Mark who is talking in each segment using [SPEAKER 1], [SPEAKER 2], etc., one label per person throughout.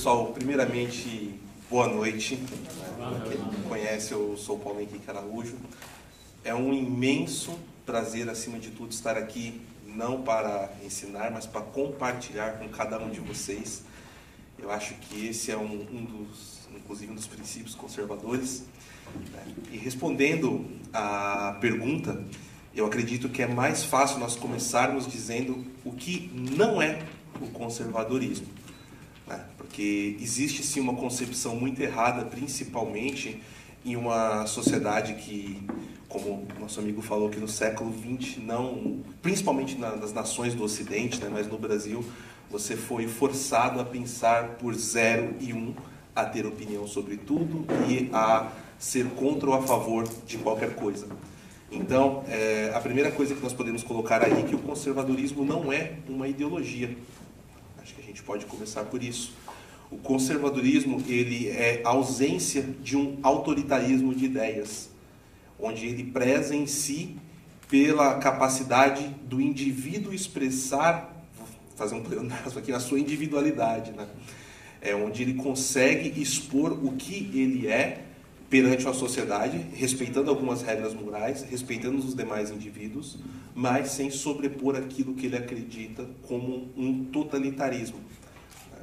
[SPEAKER 1] Pessoal, primeiramente, boa noite. Para quem não me conhece, eu sou o Paulo Henrique Araújo. É um imenso prazer, acima de tudo, estar aqui, não para ensinar, mas para compartilhar com cada um de vocês. Eu acho que esse é um, um dos, inclusive, um dos princípios conservadores. Né? E respondendo à pergunta, eu acredito que é mais fácil nós começarmos dizendo o que não é o conservadorismo. Né? Porque existe sim uma concepção muito errada, principalmente em uma sociedade que, como nosso amigo falou, que no século XX, não, principalmente nas nações do Ocidente, né? mas no Brasil, você foi forçado a pensar por zero e um, a ter opinião sobre tudo e a ser contra ou a favor de qualquer coisa. Então, é, a primeira coisa que nós podemos colocar aí é que o conservadorismo não é uma ideologia. Acho que a gente pode começar por isso. O conservadorismo ele é a ausência de um autoritarismo de ideias, onde ele preza em si pela capacidade do indivíduo expressar, vou fazer um pleonasmo aqui, a sua individualidade, né? É onde ele consegue expor o que ele é perante a sociedade, respeitando algumas regras morais, respeitando os demais indivíduos, mas sem sobrepor aquilo que ele acredita como um totalitarismo.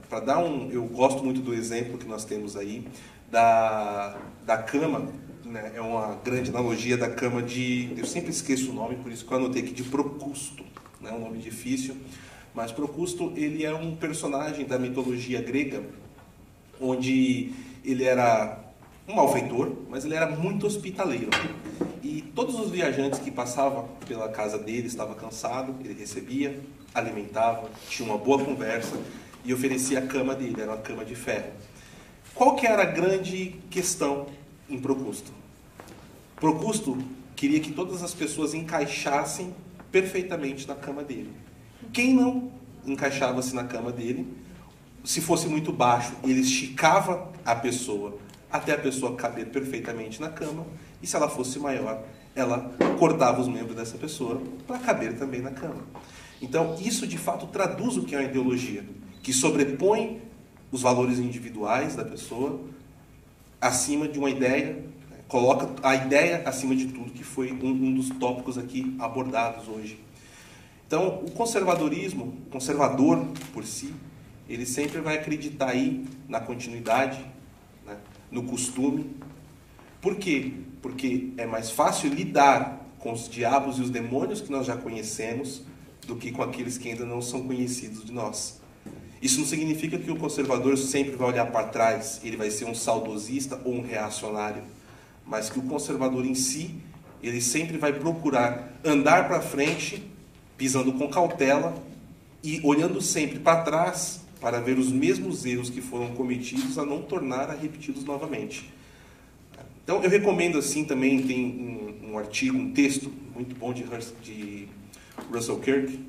[SPEAKER 1] Para dar um, eu gosto muito do exemplo que nós temos aí da, da cama, né? é uma grande analogia da cama de, eu sempre esqueço o nome, por isso que eu anotei aqui de Procusto, né? um nome difícil, mas Procusto ele é um personagem da mitologia grega, onde ele era um malfeitor, mas ele era muito hospitaleiro. E todos os viajantes que passavam pela casa dele estavam cansados, ele recebia, alimentava, tinha uma boa conversa e oferecia a cama dele, era uma cama de ferro. Qual que era a grande questão em Procusto? Procusto queria que todas as pessoas encaixassem perfeitamente na cama dele. Quem não encaixava-se na cama dele, se fosse muito baixo, ele esticava a pessoa até a pessoa caber perfeitamente na cama, e se ela fosse maior, ela cortava os membros dessa pessoa para caber também na cama. Então, isso de fato traduz o que é uma ideologia, que sobrepõe os valores individuais da pessoa acima de uma ideia, né? coloca a ideia acima de tudo, que foi um, um dos tópicos aqui abordados hoje. Então, o conservadorismo, conservador por si, ele sempre vai acreditar aí na continuidade, no costume. Por quê? Porque é mais fácil lidar com os diabos e os demônios que nós já conhecemos do que com aqueles que ainda não são conhecidos de nós. Isso não significa que o conservador sempre vai olhar para trás, ele vai ser um saudosista ou um reacionário, mas que o conservador em si, ele sempre vai procurar andar para frente, pisando com cautela e olhando sempre para trás para ver os mesmos erros que foram cometidos a não tornar a repeti-los novamente. Então eu recomendo assim também tem um, um artigo, um texto muito bom de, de, Russell Kirk,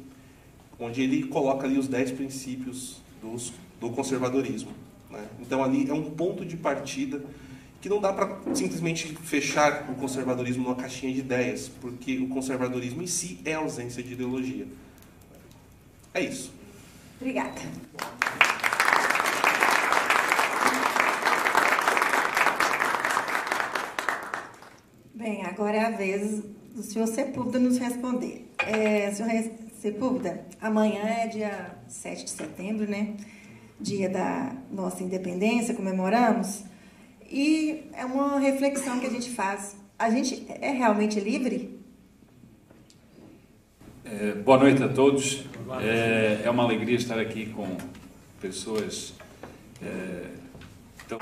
[SPEAKER 1] onde ele coloca ali os 10 princípios dos, do conservadorismo. Né? Então ali é um ponto de partida que não dá para simplesmente fechar o conservadorismo numa caixinha de ideias, porque o conservadorismo em si é ausência de ideologia. É isso.
[SPEAKER 2] Obrigada. Bem, agora é a vez do senhor Sepúlveda nos responder. É, senhor Sepúlveda, amanhã é dia 7 de setembro, né? Dia da nossa independência, comemoramos. E é uma reflexão que a gente faz. A gente é realmente livre?
[SPEAKER 3] É, boa noite a todos. É, é, uma alegria estar aqui com pessoas é, tão,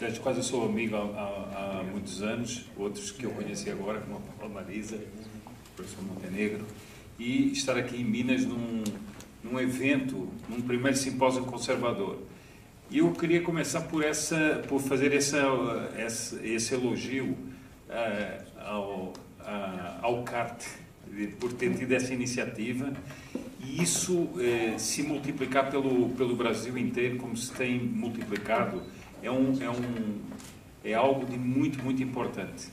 [SPEAKER 3] das quais eu sou amigo há, há, há, muitos anos, outros que eu conheci agora, como a Paula Marisa, o professor Montenegro, e estar aqui em Minas num, num evento, num primeiro simpósio conservador. E eu queria começar por, essa, por fazer essa, essa esse elogio uh, ao, ao CART, por ter tido essa iniciativa e isso eh, se multiplicar pelo, pelo Brasil inteiro, como se tem multiplicado, é, um, é, um, é algo de muito, muito importante.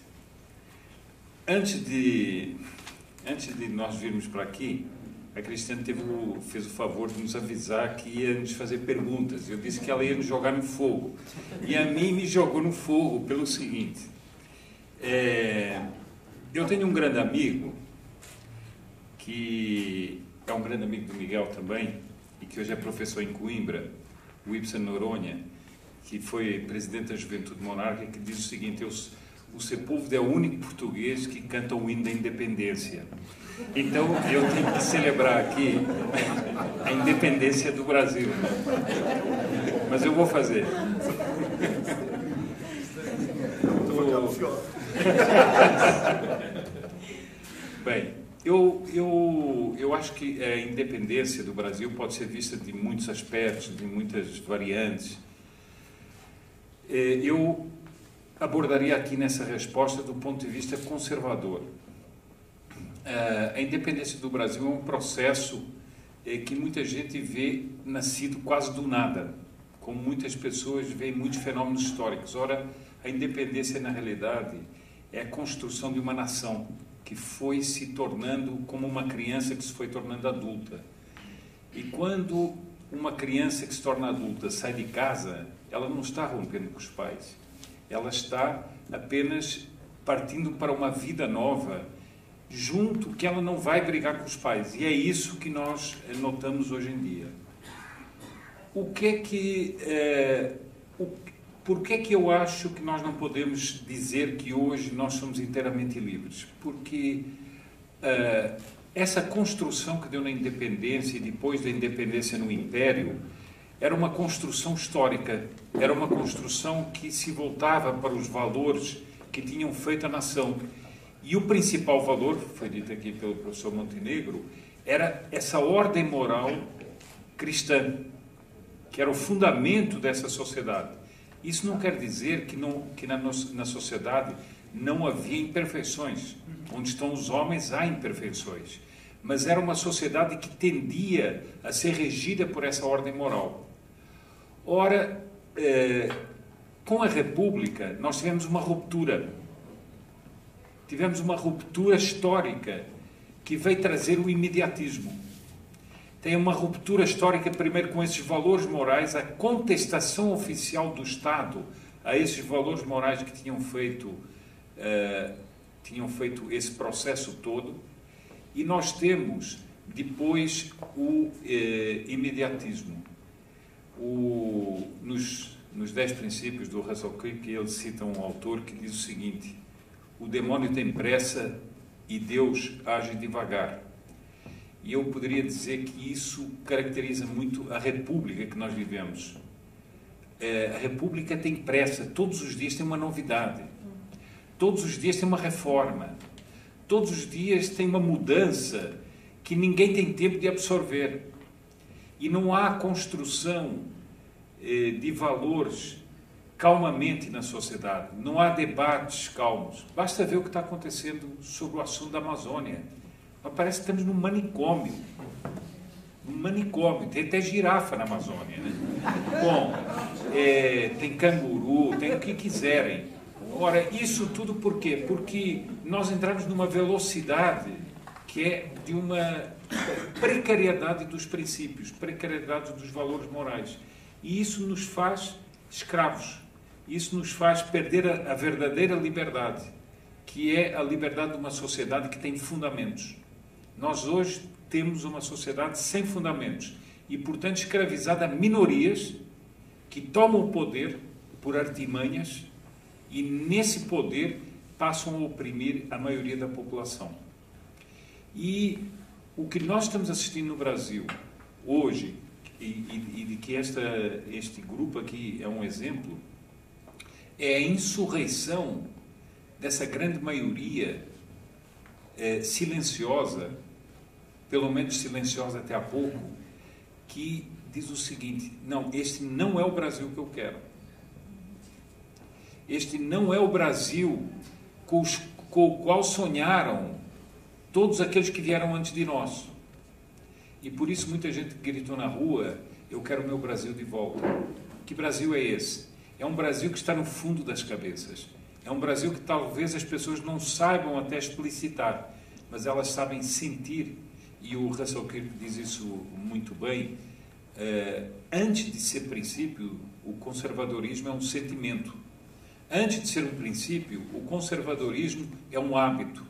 [SPEAKER 3] Antes de, antes de nós virmos para aqui, a Cristiane o, fez o favor de nos avisar que ia nos fazer perguntas. Eu disse que ela ia nos jogar no fogo. E a mim me jogou no fogo pelo seguinte: é, eu tenho um grande amigo, que é um grande amigo do Miguel também, e que hoje é professor em Coimbra, o Ibsen Noronha, que foi presidente da Juventude Monárquica, que diz o seguinte: eu, o Sepúlveda é o único português que canta o hino da independência. Então eu tenho que celebrar aqui a independência do Brasil. Mas eu vou fazer. Bem, eu, eu, eu acho que a independência do Brasil pode ser vista de muitos aspectos, de muitas variantes. É, eu abordaria aqui nessa resposta do ponto de vista conservador. É, a independência do Brasil é um processo é, que muita gente vê nascido quase do nada, como muitas pessoas veem muitos fenômenos históricos. Ora, a independência, na realidade, é a construção de uma nação que foi se tornando como uma criança que se foi tornando adulta. E quando uma criança que se torna adulta sai de casa, ela não está rompendo com os pais. Ela está apenas partindo para uma vida nova junto que ela não vai brigar com os pais. E é isso que nós eh, notamos hoje em dia. O que é que. É, o, por que é que eu acho que nós não podemos dizer que hoje nós somos inteiramente livres? Porque é, essa construção que deu na independência e depois da independência no Império era uma construção histórica, era uma construção que se voltava para os valores que tinham feito a nação e o principal valor, foi dito aqui pelo professor Montenegro, era essa ordem moral cristã, que era o fundamento dessa sociedade. Isso não quer dizer que, não, que na, na sociedade não havia imperfeições. Onde estão os homens, há imperfeições. Mas era uma sociedade que tendia a ser regida por essa ordem moral. Ora, eh, com a República, nós tivemos uma ruptura tivemos uma ruptura histórica que veio trazer o imediatismo. Tem uma ruptura histórica, primeiro, com esses valores morais, a contestação oficial do Estado a esses valores morais que tinham feito, uh, tinham feito esse processo todo. E nós temos, depois, o uh, imediatismo. O, nos, nos Dez Princípios do Russell Kirk, ele cita um autor que diz o seguinte: o demônio tem pressa e Deus age devagar. E eu poderia dizer que isso caracteriza muito a república que nós vivemos. É, a república tem pressa, todos os dias tem uma novidade, todos os dias tem uma reforma, todos os dias tem uma mudança que ninguém tem tempo de absorver. E não há construção eh, de valores calmamente na sociedade. Não há debates calmos. Basta ver o que está acontecendo sobre o assunto da Amazônia. Parece que estamos num manicômio. Um manicômio. Tem até girafa na Amazônia. Né? Bom, é, tem canguru, tem o que quiserem. Ora, isso tudo por quê? Porque nós entramos numa velocidade que é de uma precariedade dos princípios, precariedade dos valores morais. E isso nos faz escravos. Isso nos faz perder a, a verdadeira liberdade, que é a liberdade de uma sociedade que tem fundamentos. Nós hoje temos uma sociedade sem fundamentos e, portanto, escravizada a minorias que tomam o poder por artimanhas e, nesse poder, passam a oprimir a maioria da população. E o que nós estamos assistindo no Brasil hoje, e, e, e de que esta, este grupo aqui é um exemplo, é a insurreição dessa grande maioria é, silenciosa, pelo menos silenciosa até há pouco, que diz o seguinte: não, este não é o Brasil que eu quero. Este não é o Brasil com, os, com o qual sonharam todos aqueles que vieram antes de nós. E por isso muita gente gritou na rua: eu quero o meu Brasil de volta. Que Brasil é esse? É um Brasil que está no fundo das cabeças. É um Brasil que talvez as pessoas não saibam até explicitar, mas elas sabem sentir e o Russell Kirk diz isso muito bem, é, antes de ser princípio, o conservadorismo é um sentimento. Antes de ser um princípio, o conservadorismo é um hábito.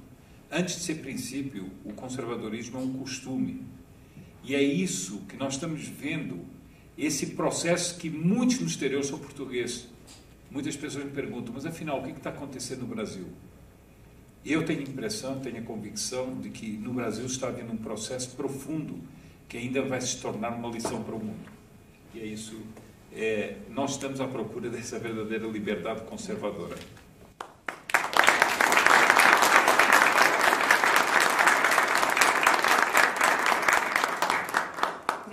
[SPEAKER 3] Antes de ser princípio, o conservadorismo é um costume. E é isso que nós estamos vendo, esse processo que muitos no exterior são portugueses. Muitas pessoas me perguntam, mas afinal, o que está acontecendo no Brasil? Eu tenho a impressão, tenho a convicção de que no Brasil está havendo um processo profundo que ainda vai se tornar uma lição para o mundo. E é isso. É, nós estamos à procura dessa verdadeira liberdade conservadora.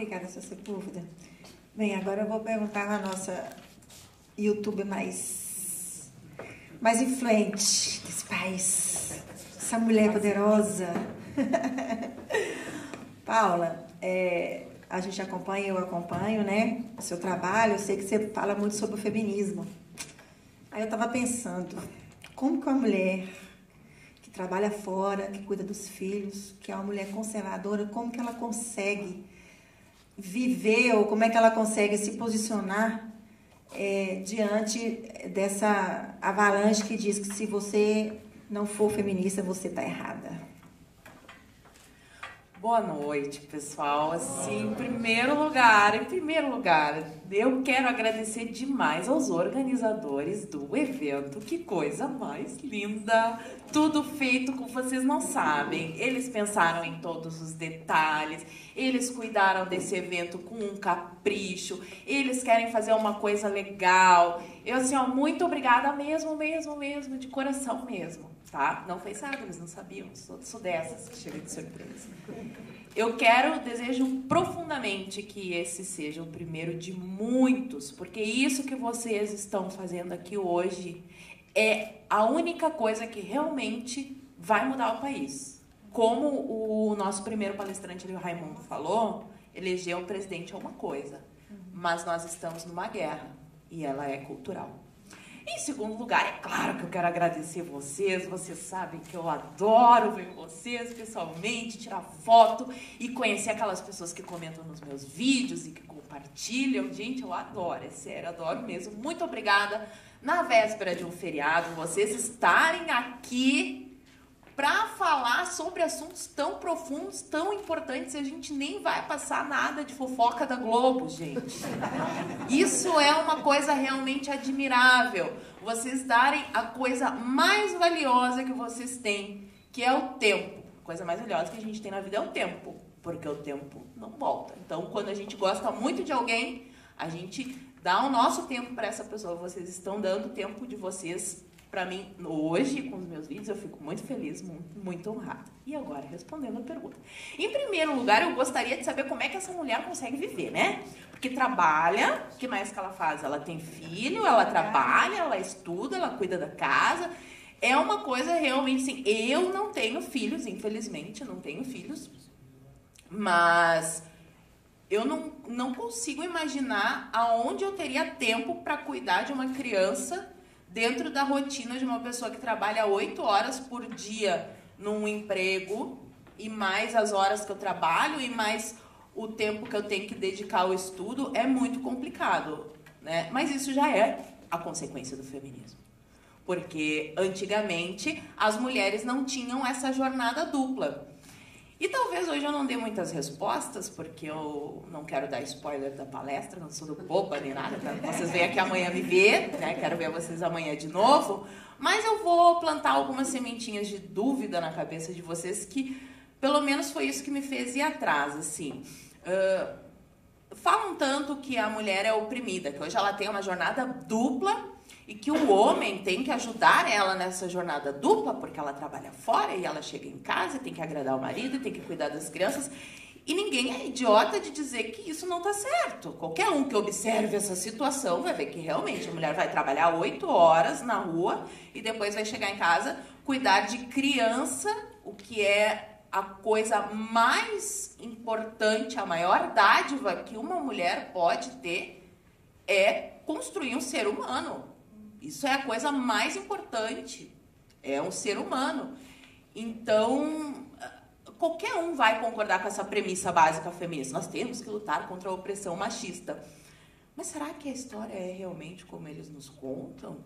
[SPEAKER 2] Obrigada, Sr. Sepúlveda. Bem, agora eu vou perguntar à nossa YouTube mais, mais influente desse país, essa mulher poderosa. Paula, é, a gente acompanha, eu acompanho, né? O seu trabalho, eu sei que você fala muito sobre o feminismo. Aí eu estava pensando, como que uma mulher que trabalha fora, que cuida dos filhos, que é uma mulher conservadora, como que ela consegue viver ou como é que ela consegue se posicionar é, diante dessa avalanche que diz que se você não for feminista, você está errada?
[SPEAKER 4] Boa noite, pessoal. Assim, em primeiro lugar, em primeiro lugar, eu quero agradecer demais aos organizadores do evento. Que coisa mais linda! Tudo feito como vocês não sabem. Eles pensaram em todos os detalhes, eles cuidaram desse evento com um capricho, eles querem fazer uma coisa legal. Eu assim, ó, muito obrigada mesmo, mesmo, mesmo, de coração mesmo tá? Não fez nada, eles não sabiam. Sou, sou dessas que chega de surpresa. Eu quero, desejo profundamente que esse seja o primeiro de muitos, porque isso que vocês estão fazendo aqui hoje é a única coisa que realmente vai mudar o país. Como o nosso primeiro palestrante, o Raimundo, falou, eleger um presidente é uma coisa, mas nós estamos numa guerra e ela é cultural. Em segundo lugar, é claro que eu quero agradecer vocês. Vocês sabem que eu adoro ver vocês pessoalmente, tirar foto e conhecer aquelas pessoas que comentam nos meus vídeos e que compartilham. Gente, eu adoro, é sério, adoro mesmo. Muito obrigada. Na véspera de um feriado, vocês estarem aqui para falar sobre assuntos tão profundos, tão importantes, a gente nem vai passar nada de fofoca da Globo, gente. Isso é uma coisa realmente admirável. Vocês darem a coisa mais valiosa que vocês têm, que é o tempo. A coisa mais valiosa que a gente tem na vida é o tempo, porque o tempo não volta. Então, quando a gente gosta muito de alguém, a gente dá o nosso tempo para essa pessoa. Vocês estão dando o tempo de vocês para mim, hoje, com os meus vídeos, eu fico muito feliz, muito, muito honrada. E agora, respondendo a pergunta. Em primeiro lugar, eu gostaria de saber como é que essa mulher consegue viver, né? Porque trabalha, o que mais que ela faz? Ela tem filho, ela trabalha, ela estuda, ela cuida da casa. É uma coisa realmente assim. Eu não tenho filhos, infelizmente, não tenho filhos. Mas eu não, não consigo imaginar aonde eu teria tempo para cuidar de uma criança dentro da rotina de uma pessoa que trabalha oito horas por dia num emprego e mais as horas que eu trabalho e mais o tempo que eu tenho que dedicar ao estudo é muito complicado, né? Mas isso já é a consequência do feminismo. Porque antigamente as mulheres não tinham essa jornada dupla. E talvez hoje eu não dê muitas respostas, porque eu não quero dar spoiler da palestra, não sou do boba nem nada, tá? vocês vêm aqui amanhã me ver, né? Quero ver vocês amanhã de novo. Mas eu vou plantar algumas sementinhas de dúvida na cabeça de vocês, que pelo menos foi isso que me fez ir atrás, assim. Uh, falam tanto que a mulher é oprimida, que hoje ela tem uma jornada dupla e que o homem tem que ajudar ela nessa jornada dupla, porque ela trabalha fora e ela chega em casa e tem que agradar o marido, tem que cuidar das crianças. E ninguém é idiota de dizer que isso não está certo. Qualquer um que observe essa situação vai ver que realmente a mulher vai trabalhar oito horas na rua e depois vai chegar em casa, cuidar de criança, o que é a coisa mais importante, a maior dádiva que uma mulher pode ter é construir um ser humano. Isso é a coisa mais importante. É um ser humano. Então, qualquer um vai concordar com essa premissa básica feminista. Nós temos que lutar contra a opressão machista. Mas será que a história é realmente como eles nos contam?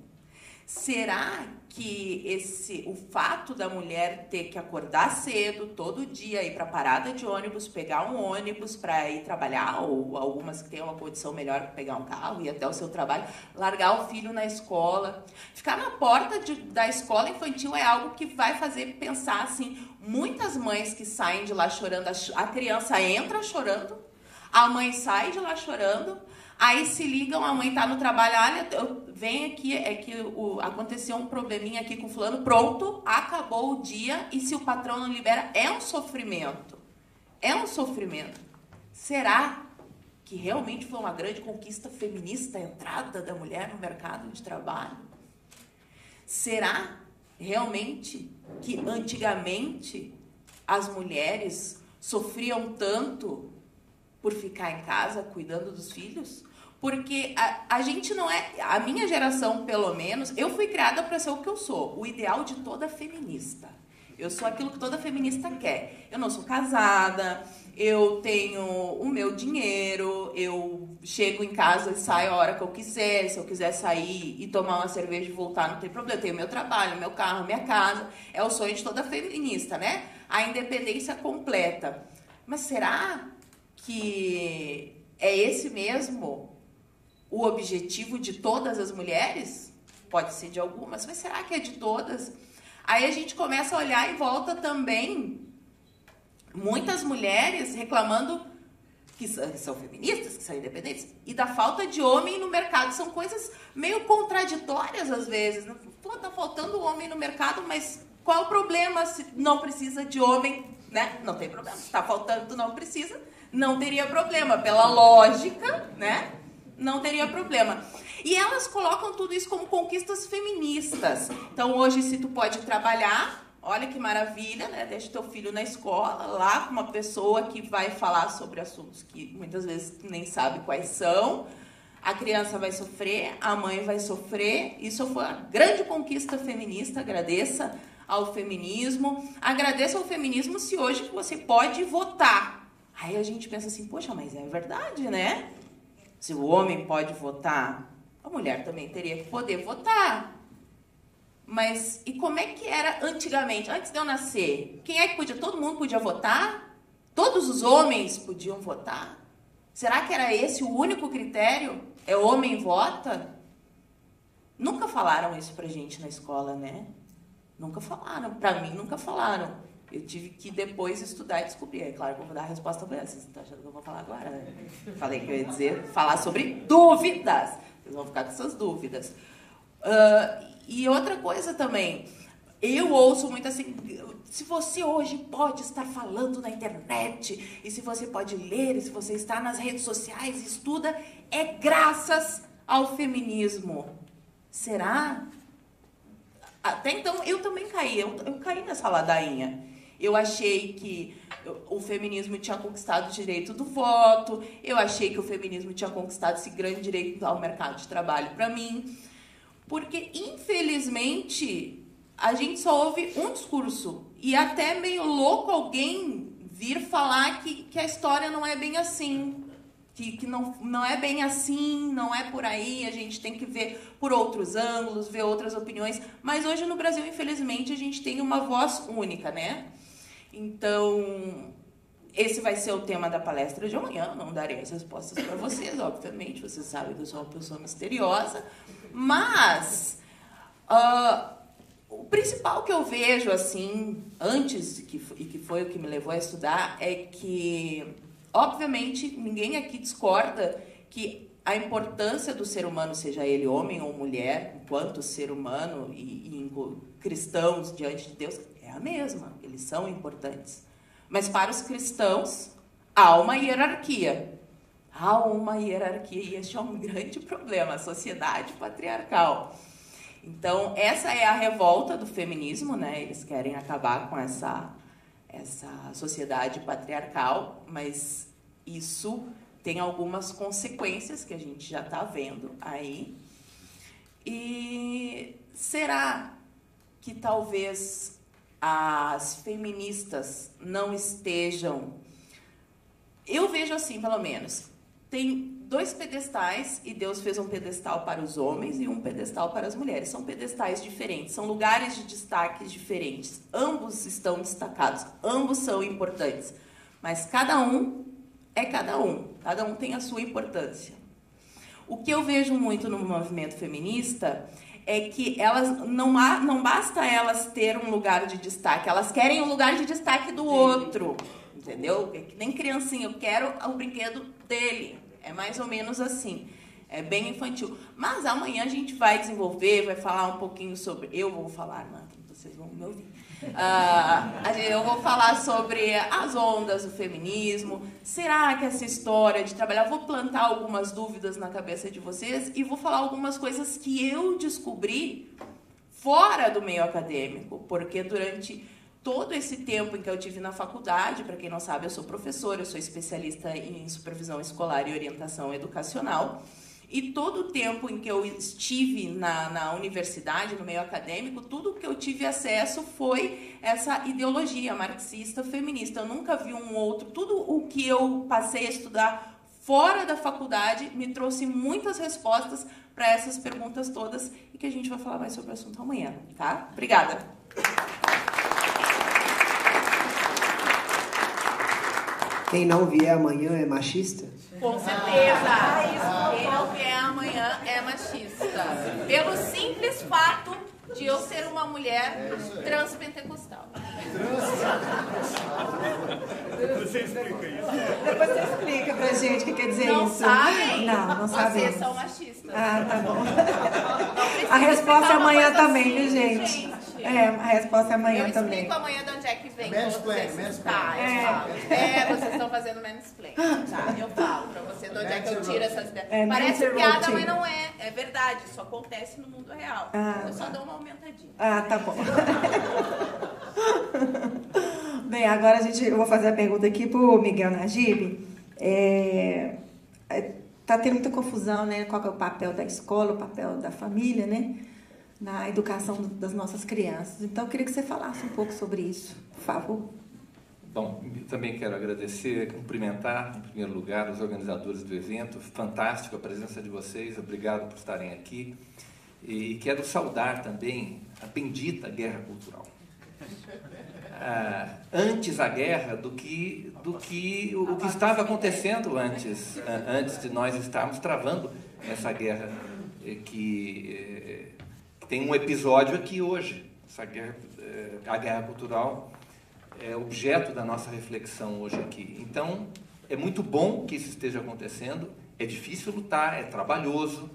[SPEAKER 4] Será que esse o fato da mulher ter que acordar cedo todo dia ir para parada de ônibus, pegar um ônibus para ir trabalhar ou algumas que têm uma condição melhor para pegar um carro e até o seu trabalho, largar o filho na escola, ficar na porta de, da escola infantil é algo que vai fazer pensar assim, muitas mães que saem de lá chorando, a, a criança entra chorando, a mãe sai de lá chorando, Aí se ligam, a mãe tá no trabalho, olha, eu, vem aqui, é que o, aconteceu um probleminha aqui com fulano, pronto, acabou o dia, e se o patrão não libera, é um sofrimento. É um sofrimento. Será que realmente foi uma grande conquista feminista a entrada da mulher no mercado de trabalho? Será realmente que antigamente as mulheres sofriam tanto por ficar em casa cuidando dos filhos? Porque a, a gente não é. A minha geração, pelo menos, eu fui criada para ser o que eu sou, o ideal de toda feminista. Eu sou aquilo que toda feminista quer. Eu não sou casada, eu tenho o meu dinheiro, eu chego em casa e saio a hora que eu quiser. Se eu quiser sair e tomar uma cerveja e voltar, não tem problema. Eu tenho meu trabalho, meu carro, minha casa. É o sonho de toda feminista, né? A independência completa. Mas será que é esse mesmo o objetivo de todas as mulheres? Pode ser de algumas, mas será que é de todas? Aí a gente começa a olhar em volta também muitas mulheres reclamando que são feministas, que são independentes, e da falta de homem no mercado. São coisas meio contraditórias às vezes. Né? Pô, tá faltando homem no mercado, mas qual o problema se não precisa de homem? Né? Não tem problema. Está faltando, não precisa não teria problema. Pela lógica, né? Não teria problema. E elas colocam tudo isso como conquistas feministas. Então, hoje, se tu pode trabalhar, olha que maravilha, né? Deixa teu filho na escola, lá com uma pessoa que vai falar sobre assuntos que muitas vezes nem sabe quais são. A criança vai sofrer, a mãe vai sofrer. Isso foi uma grande conquista feminista. Agradeça ao feminismo. Agradeça ao feminismo se hoje você pode votar. Aí a gente pensa assim, poxa, mas é verdade, né? Se o homem pode votar, a mulher também teria que poder votar. Mas e como é que era antigamente, antes de eu nascer? Quem é que podia? Todo mundo podia votar? Todos os homens podiam votar? Será que era esse o único critério? É homem vota? Nunca falaram isso pra gente na escola, né? Nunca falaram. Pra mim, nunca falaram. Eu tive que depois estudar e descobrir. É claro que eu vou dar a resposta para vocês. Vocês estão achando que eu vou falar agora, né? Falei que eu ia dizer, falar sobre dúvidas. Vocês vão ficar com essas dúvidas. Uh, e outra coisa também, eu ouço muito assim, se você hoje pode estar falando na internet, e se você pode ler, e se você está nas redes sociais e estuda, é graças ao feminismo. Será? Até então eu também caí, eu, eu caí nessa ladainha. Eu achei que o feminismo tinha conquistado o direito do voto, eu achei que o feminismo tinha conquistado esse grande direito ao mercado de trabalho para mim. Porque, infelizmente, a gente só ouve um discurso. E até meio louco alguém vir falar que, que a história não é bem assim. Que, que não, não é bem assim, não é por aí, a gente tem que ver por outros ângulos, ver outras opiniões. Mas hoje no Brasil, infelizmente, a gente tem uma voz única, né? Então, esse vai ser o tema da palestra de amanhã. Não darei as respostas para vocês, obviamente. Vocês sabem que eu sou uma pessoa misteriosa. Mas uh, o principal que eu vejo, assim, antes, que, e que foi o que me levou a estudar, é que, obviamente, ninguém aqui discorda que a importância do ser humano, seja ele homem ou mulher, enquanto ser humano e, e cristãos diante de Deus, a mesma, eles são importantes. Mas para os cristãos, há uma hierarquia. Há uma hierarquia e este é um grande problema, a sociedade patriarcal. Então, essa é a revolta do feminismo, né? Eles querem acabar com essa, essa sociedade patriarcal, mas isso tem algumas consequências que a gente já está vendo aí. E será que talvez as feministas não estejam. Eu vejo assim, pelo menos. Tem dois pedestais e Deus fez um pedestal para os homens e um pedestal para as mulheres. São pedestais diferentes, são lugares de destaque diferentes. Ambos estão destacados, ambos são importantes, mas cada um é cada um, cada um tem a sua importância. O que eu vejo muito no movimento feminista é que elas não, há, não basta elas ter um lugar de destaque, elas querem o um lugar de destaque do outro. Entendeu? É que nem criancinha, eu quero o brinquedo dele. É mais ou menos assim. É bem infantil. Mas amanhã a gente vai desenvolver, vai falar um pouquinho sobre. Eu vou falar, não, vocês vão me ouvir. Uh, eu vou falar sobre as ondas do feminismo. Será que essa história de trabalhar. Vou plantar algumas dúvidas na cabeça de vocês e vou falar algumas coisas que eu descobri fora do meio acadêmico, porque durante todo esse tempo em que eu tive na faculdade, para quem não sabe, eu sou professora, eu sou especialista em supervisão escolar e orientação educacional. E todo o tempo em que eu estive na, na universidade, no meio acadêmico, tudo que eu tive acesso foi essa ideologia marxista feminista. Eu nunca vi um outro. Tudo o que eu passei a estudar fora da faculdade me trouxe muitas respostas para essas perguntas todas e que a gente vai falar mais sobre o assunto amanhã, tá? Obrigada.
[SPEAKER 5] Quem não vier amanhã é machista?
[SPEAKER 4] Com certeza. Quem não vier amanhã é machista. Pelo simples fato de eu ser uma mulher transpentecostal.
[SPEAKER 2] Você explica isso. Depois você explica pra gente o que quer dizer
[SPEAKER 4] não
[SPEAKER 2] isso.
[SPEAKER 4] Sabem?
[SPEAKER 2] Não, não sabem.
[SPEAKER 4] Vocês são machistas.
[SPEAKER 2] Ah, tá bom. A resposta é amanhã também, viu, assim, gente? gente? É, a resposta é amanhã
[SPEAKER 4] eu
[SPEAKER 2] também.
[SPEAKER 4] Eu explico amanhã de onde é que vem.
[SPEAKER 6] Mansplain, mansplain.
[SPEAKER 4] Tá, é. é, vocês estão fazendo mansplain. Tá, eu falo pra você de onde é que eu tiro essas ideias. É, Parece piada, mas não é. É verdade, isso acontece no mundo real. Ah, eu só tá. dou uma aumentadinha. Ah,
[SPEAKER 2] tá bom. Bem, agora a gente, eu vou fazer a pergunta aqui pro Miguel Najib. É, é, tá tendo muita confusão, né? Qual é o papel da escola, o papel da família, né? Na educação das nossas crianças. Então, eu queria que você falasse um pouco sobre isso, por favor.
[SPEAKER 7] Bom, também quero agradecer, cumprimentar, em primeiro lugar, os organizadores do evento. Fantástico a presença de vocês, obrigado por estarem aqui. E quero saudar também a bendita guerra cultural. Ah, antes a guerra do que, do que o, que estava acontecendo antes, antes de nós estarmos travando essa guerra eh, que eh, tem um episódio aqui hoje. Essa guerra, é, a guerra cultural é objeto da nossa reflexão hoje aqui. Então, é muito bom que isso esteja acontecendo. É difícil lutar, é trabalhoso,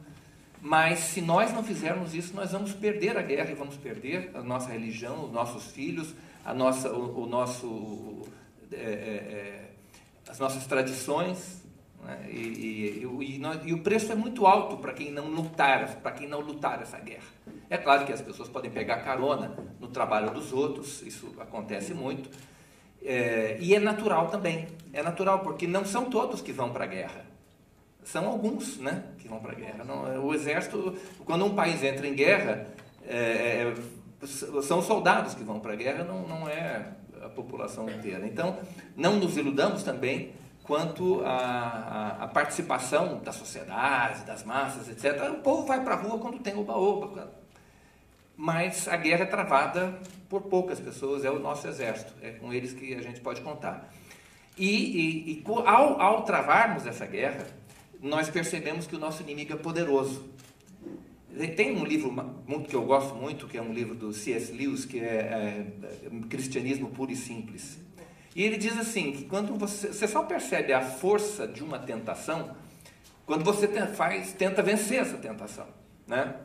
[SPEAKER 7] mas se nós não fizermos isso, nós vamos perder a guerra e vamos perder a nossa religião, os nossos filhos, a nossa, o, o nosso, é, é, é as nossas tradições. Né? E, e, e, e, o preço é muito alto para quem não lutar, para quem não lutar essa guerra. É claro que as pessoas podem pegar carona no trabalho dos outros, isso acontece muito. É, e é natural também. É natural, porque não são todos que vão para a guerra. São alguns né, que vão para a guerra. Não, o exército, quando um país entra em guerra, é, é são soldados que vão para a guerra, não, não é a população inteira. Então, não nos iludamos também quanto à participação da sociedade, das massas, etc. O povo vai para a rua quando tem oba-oba, mas a guerra é travada por poucas pessoas, é o nosso exército, é com eles que a gente pode contar. E, e, e ao, ao travarmos essa guerra, nós percebemos que o nosso inimigo é poderoso. Tem um livro muito que eu gosto muito, que é um livro do C.S. Lewis, que é, é, Cristianismo Puro e Simples. E ele diz assim, que quando você, você só percebe a força de uma tentação, quando você faz, tenta vencer essa tentação. Né?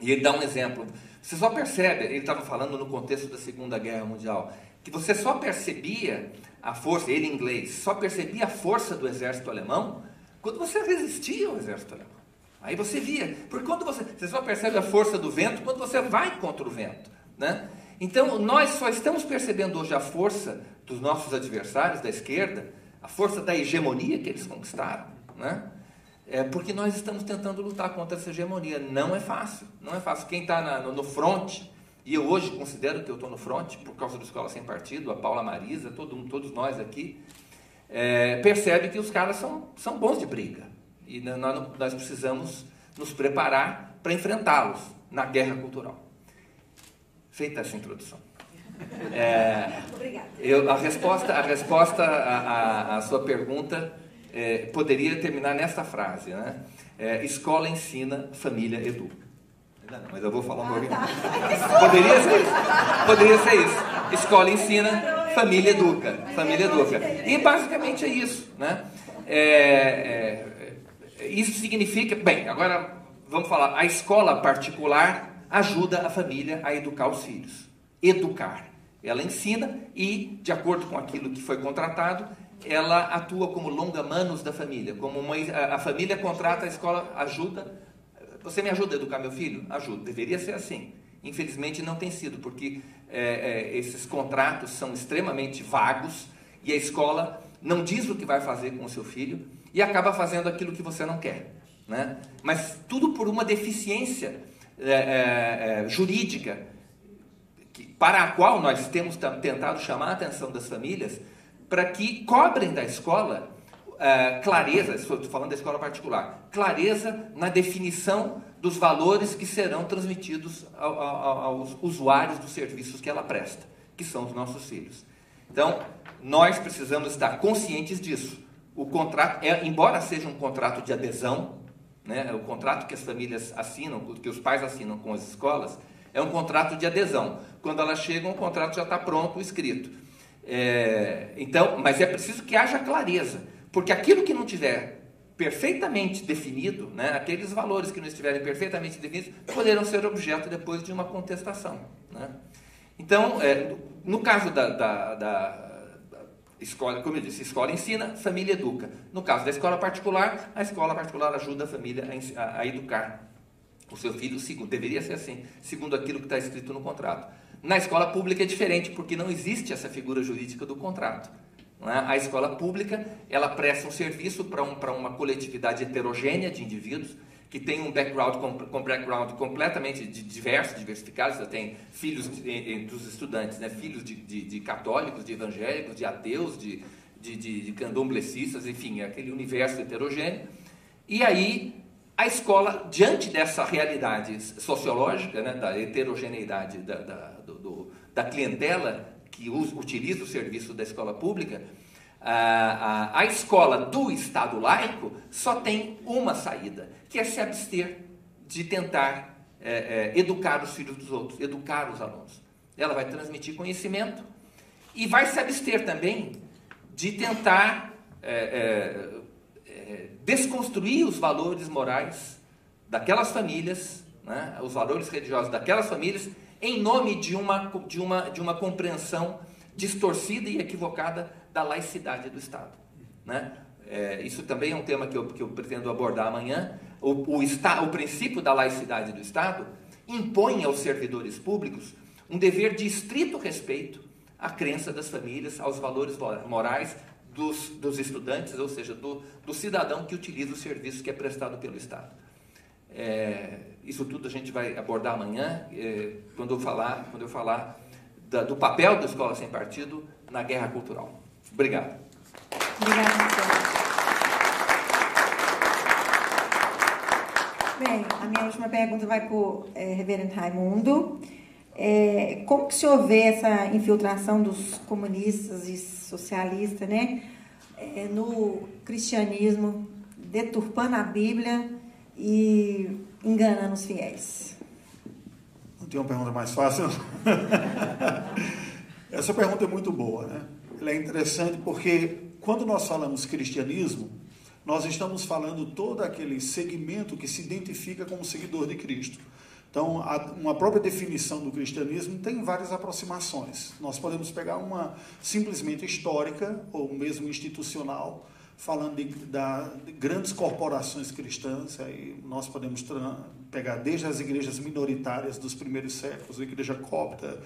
[SPEAKER 7] E ele dá um exemplo. Você só percebe, ele estava falando no contexto da Segunda Guerra Mundial, que você só percebia a força, ele em inglês, só percebia a força do exército alemão quando você resistia ao exército alemão. Aí você via, porque quando você, você só percebe a força do vento quando você vai contra o vento, né? Então, nós só estamos percebendo hoje a força dos nossos adversários da esquerda, a força da hegemonia que eles conquistaram, né? É porque nós estamos tentando lutar contra essa hegemonia. Não é fácil, não é fácil. Quem está no, no front e eu hoje considero que eu estou no front, por causa do Escola Sem Partido, a Paula Marisa, todo, todos nós aqui, é, percebe que os caras são, são bons de briga. E nós, nós precisamos nos preparar para enfrentá-los na guerra cultural. Feita essa introdução. É, eu, a resposta, a resposta à, à, sua pergunta é, poderia terminar nesta frase, né? É, escola ensina, família educa. Não, mas eu vou falar um pouquinho. Poderia ser isso. Poderia ser isso. Escola ensina, família educa. Família educa. E basicamente é isso, né? É, é, isso significa, bem, agora vamos falar, a escola particular ajuda a família a educar os filhos. Educar. Ela ensina e, de acordo com aquilo que foi contratado, ela atua como longa-manos da família. Como a, a família contrata, a escola ajuda. Você me ajuda a educar meu filho? Ajuda. Deveria ser assim. Infelizmente não tem sido, porque é, é, esses contratos são extremamente vagos e a escola não diz o que vai fazer com o seu filho e acaba fazendo aquilo que você não quer. Né? Mas tudo por uma deficiência é, é, é jurídica que, para a qual nós temos tentado chamar a atenção das famílias para que cobrem da escola uh, clareza, estou falando da escola particular, clareza na definição dos valores que serão transmitidos ao, ao, aos usuários dos serviços que ela presta, que são os nossos filhos. Então, nós precisamos estar conscientes disso. O contrato, é, embora seja um contrato de adesão, né, o contrato que as famílias assinam, que os pais assinam com as escolas, é um contrato de adesão. Quando elas chegam, o contrato já está pronto, escrito. É, então, mas é preciso que haja clareza, porque aquilo que não tiver perfeitamente definido, né, aqueles valores que não estiverem perfeitamente definidos, poderão ser objeto depois de uma contestação. Né? Então, é, no caso da, da, da, escola, como eu disse, escola ensina, família educa. No caso da escola particular, a escola particular ajuda a família a, a educar o seu filho, segundo, deveria ser assim, segundo aquilo que está escrito no contrato. Na escola pública é diferente, porque não existe essa figura jurídica do contrato. É? A escola pública ela presta um serviço para um, uma coletividade heterogênea de indivíduos que tem um background com, background completamente diverso, diversificado. Você tem filhos entre os estudantes, né? filhos de, de, de, católicos, de evangélicos, de ateus, de, de, de candomblecistas, enfim, é aquele universo heterogêneo. E aí a escola, diante dessa realidade sociológica, né, da heterogeneidade da, da, do, da clientela que utiliza o serviço da escola pública, a, a, a, escola do Estado laico só tem uma saída, que é se abster de tentar é, é, educar os filhos dos outros, educar os alunos. Ela vai transmitir conhecimento e vai se abster também de tentar é, é desconstruir os valores morais daquelas famílias, né, os valores religiosos daquelas famílias, em nome de uma, de, uma, de uma compreensão distorcida e equivocada da laicidade do Estado. Né? É, isso também é um tema que eu, que eu pretendo abordar amanhã. O, o, esta, o princípio da laicidade do Estado impõe aos servidores públicos um dever de estrito respeito à crença das famílias, aos valores morais, dos, dos estudantes, ou seja, do, do, cidadão que utiliza o serviço que é prestado pelo Estado. É, isso tudo a gente vai abordar amanhã, é, quando eu falar, quando eu falar da, do papel da escola sem partido na guerra cultural. Obrigado.
[SPEAKER 2] Obrigada, Bem, a minha última pergunta vai para o é, reverendo Raimundo. É, como que o senhor vê essa infiltração dos comunistas e socialistas né, é, no cristianismo, deturpando a Bíblia e enganando os fiéis?
[SPEAKER 8] Não tem uma pergunta mais fácil? Essa pergunta é muito boa, né? Ela é interessante porque quando nós falamos cristianismo, nós estamos falando todo aquele segmento que se identifica como seguidor de Cristo. Então, uma própria definição do cristianismo tem várias aproximações. Nós podemos pegar uma simplesmente histórica ou mesmo institucional, falando de, da, de grandes corporações cristãs, aí nós podemos pegar desde as igrejas minoritárias dos primeiros séculos, a igreja copta,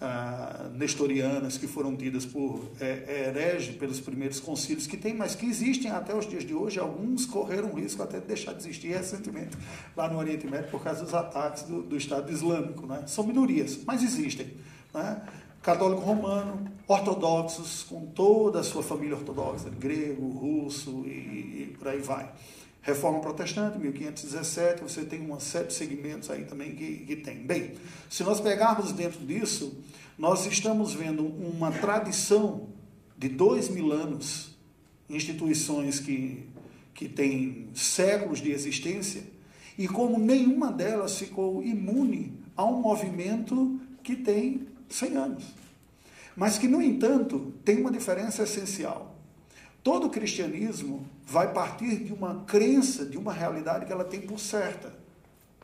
[SPEAKER 8] ah, nestorianas que foram tidas por é, herege pelos primeiros concílios que tem, mas que existem até os dias de hoje. Alguns correram risco até de deixar de existir recentemente lá no Oriente Médio por causa dos ataques do, do Estado Islâmico. Né? São minorias, mas existem. Né? Católico romano, ortodoxos, com toda a sua família ortodoxa, grego, russo e, e por aí vai. Reforma Protestante, 1517, você tem série de segmentos aí também que, que tem. Bem, se nós pegarmos dentro disso, nós estamos vendo uma tradição de dois mil anos, instituições que, que têm séculos de existência, e como nenhuma delas ficou imune a um movimento que tem 100 anos. Mas que, no entanto, tem uma diferença essencial. Todo cristianismo vai partir de uma crença, de uma realidade que ela tem por certa.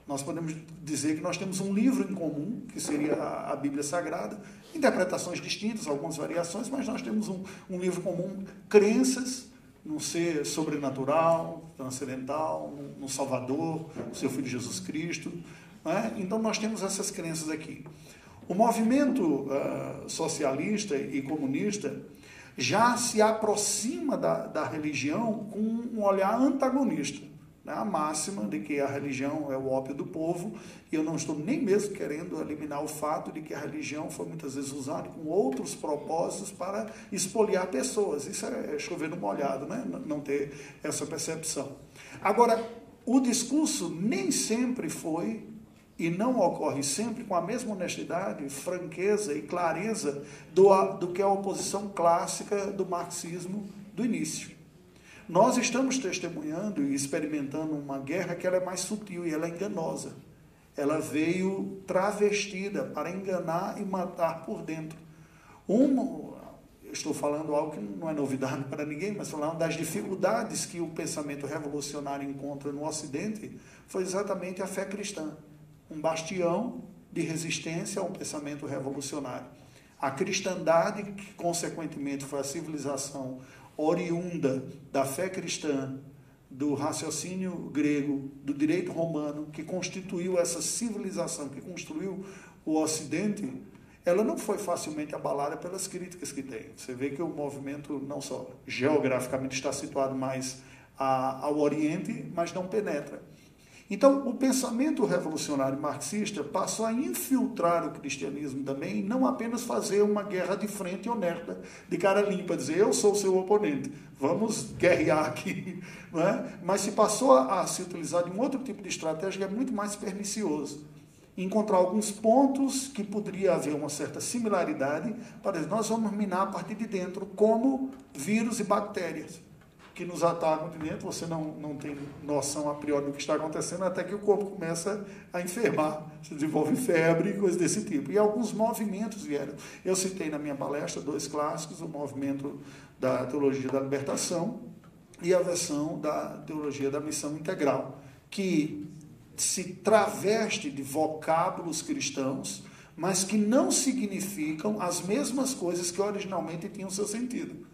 [SPEAKER 8] Nós podemos dizer que nós temos um livro em comum, que seria a Bíblia Sagrada, interpretações distintas, algumas variações, mas nós temos um, um livro comum, crenças num ser sobrenatural, transcendental, no Salvador, no seu Filho Jesus Cristo. Né? Então nós temos essas crenças aqui. O movimento uh, socialista e comunista já se aproxima da, da religião com um olhar antagonista. Né? A máxima de que a religião é o ópio do povo, e eu não estou nem mesmo querendo eliminar o fato de que a religião foi muitas vezes usada com outros propósitos para espoliar pessoas. Isso é chover no molhado, né? não ter essa percepção. Agora, o discurso nem sempre foi e não ocorre sempre com a mesma honestidade, franqueza e clareza do, do que a oposição clássica do marxismo do início. Nós estamos testemunhando e experimentando uma guerra que ela é mais sutil e ela é enganosa. Ela veio travestida para enganar e matar por dentro. Um, estou falando algo que não é novidade para ninguém, mas falando das dificuldades que o pensamento revolucionário encontra no Ocidente, foi exatamente a fé cristã um bastião de resistência a um pensamento revolucionário. A cristandade, que consequentemente foi a civilização oriunda da fé cristã, do raciocínio grego, do direito romano, que constituiu essa civilização, que construiu o Ocidente, ela não foi facilmente abalada pelas críticas que tem. Você vê que o movimento não só geograficamente está situado mais ao Oriente, mas não penetra. Então, o pensamento revolucionário marxista passou a infiltrar o cristianismo também, não apenas fazer uma guerra de frente honesta, de cara limpa, dizer eu sou seu oponente, vamos guerrear aqui, não é? mas se passou a, a se utilizar de um outro tipo de estratégia que é muito mais pernicioso. Encontrar alguns pontos que poderia haver uma certa similaridade, para nós vamos minar a partir de dentro, como vírus e bactérias que nos atacam de dentro, você não, não tem noção a priori do que está acontecendo, até que o corpo começa a enfermar, se desenvolve febre e coisas desse tipo. E alguns movimentos vieram. Eu citei na minha palestra dois clássicos, o movimento da teologia da libertação e a versão da teologia da missão integral, que se traveste de vocábulos cristãos, mas que não significam as mesmas coisas que originalmente tinham seu sentido.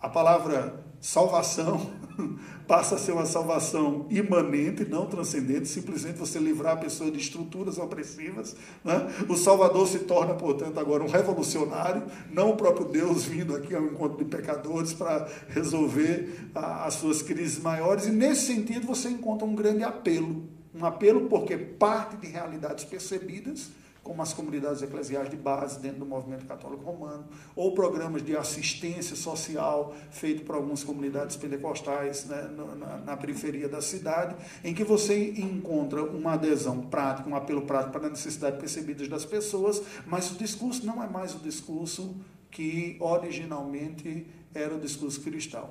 [SPEAKER 8] A palavra salvação passa a ser uma salvação imanente, não transcendente, simplesmente você livrar a pessoa de estruturas opressivas. Né? O Salvador se torna, portanto, agora um revolucionário, não o próprio Deus vindo aqui ao encontro de pecadores para resolver a, as suas crises maiores. E nesse sentido você encontra um grande apelo. Um apelo porque parte de realidades percebidas como as comunidades eclesiais de base dentro do movimento católico romano, ou programas de assistência social feito por algumas comunidades pentecostais né, na, na, periferia da cidade, em que você encontra uma adesão prática, um apelo prático para a necessidade percebida das pessoas, mas o discurso não é mais o discurso que originalmente era o discurso cristão.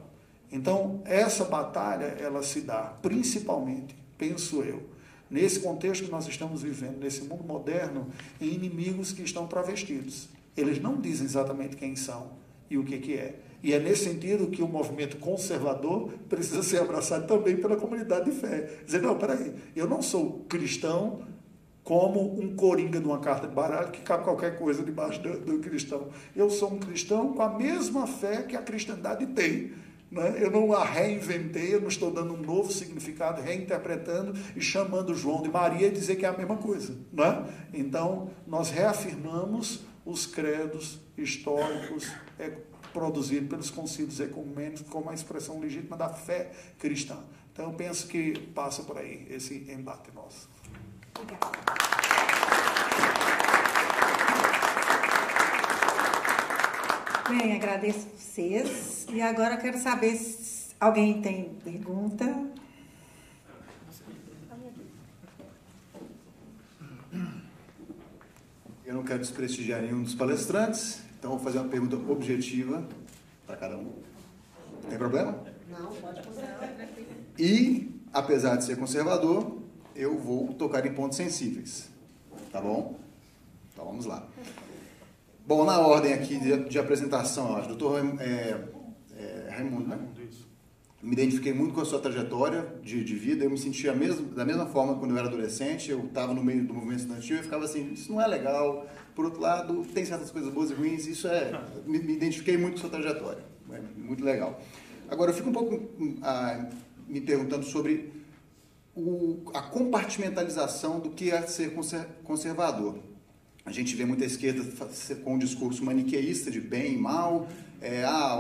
[SPEAKER 8] Então, essa batalha, ela se dá principalmente, penso eu, nesse contexto que nós estamos vivendo, nesse mundo moderno, em inimigos que estão travestidos. Eles não dizem exatamente quem são e o que, que é. E é nesse sentido que o movimento conservador precisa ser abraçado também pela comunidade de fé. Dizer, não, peraí, eu não sou cristão como um coringa de uma carta de baralho que cabe qualquer coisa debaixo do, do cristão. Eu sou um cristão com a mesma fé que a cristandade tem né? Eu não a reinventei, eu não estou dando um novo significado, reinterpretando e chamando João de Maria e dizer que é a mesma coisa. Né? Então, nós reafirmamos os credos históricos é, produzidos pelos concílios ecumênicos como a expressão legítima da fé cristã. Então, eu penso que passa por aí esse embate nosso.
[SPEAKER 2] Bem, agradeço vocês. E agora eu quero saber se alguém tem pergunta.
[SPEAKER 9] Eu não quero desprestigiar nenhum dos palestrantes, então vou fazer uma pergunta objetiva para cada um. Tem problema?
[SPEAKER 2] Não, pode considerar.
[SPEAKER 9] E, apesar de ser conservador, eu vou tocar em pontos sensíveis. Tá bom? Então vamos lá. Bom, na ordem aqui de, de apresentação, acho, doutor é, é, Raimundo, né? Me identifiquei muito com a sua trajetória de, de vida, eu me sentia mesmo, da mesma forma quando eu era adolescente, eu estava no meio do movimento estudantil e ficava assim, isso não é legal, por outro lado, tem certas coisas boas e ruins, isso é, me, me identifiquei muito com a sua trajetória, é muito legal. Agora, eu fico um pouco ah, me perguntando sobre o, a compartimentalização do que é ser conservador. A gente vê muita esquerda com um discurso maniqueísta de bem e mal, é, ah,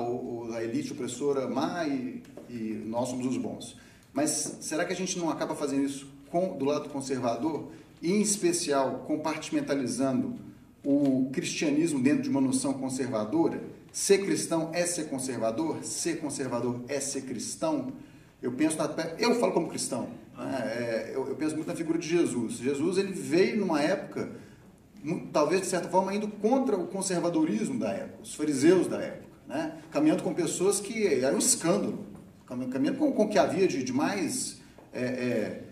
[SPEAKER 9] a elite opressora má e, e, nós somos os bons. Mas será que a gente não acaba fazendo isso com, do lado conservador, e em especial compartimentalizando o cristianismo dentro de uma noção conservadora? Ser cristão é ser conservador, ser conservador é ser cristão. Eu penso na, eu falo como cristão, né? é, eu, eu penso muito na figura de Jesus. Jesus ele veio numa época talvez de certa forma indo contra o conservadorismo da época, os fariseus da época, né? caminhando com pessoas que era um escândalo, caminhando com, o que havia de, de mais é, é,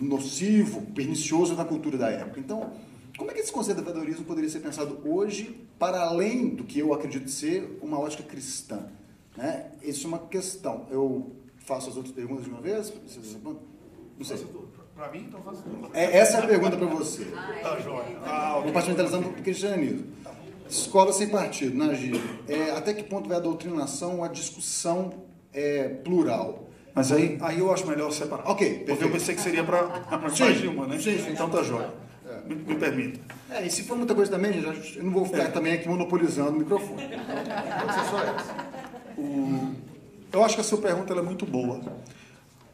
[SPEAKER 9] nocivo, pernicioso na cultura da época. Então, como é que esse conservadorismo poderia ser pensado hoje, para além do que eu acredito ser uma ótica cristã? Né? Isso é uma questão. Eu faço as outras perguntas de uma vez? Não sei. Para mim, então faço é, Essa é a pergunta para você.
[SPEAKER 8] Tá joia. Ah,
[SPEAKER 9] Compartimentalizando o cristianismo. Escola sem partido, Nagir. É, até que ponto vai a doutrinação, a discussão é, plural?
[SPEAKER 8] Mas aí, aí eu acho melhor separar.
[SPEAKER 9] Ok, perfeito.
[SPEAKER 8] Porque eu pensei que seria para mais de uma, né? Sim, sim. Então tá joia. É. Me, me permita.
[SPEAKER 9] É, e se for muita coisa também, eu não vou ficar é. também aqui monopolizando o microfone. Então, pode ser só essa.
[SPEAKER 8] O, eu acho que a sua pergunta é muito boa.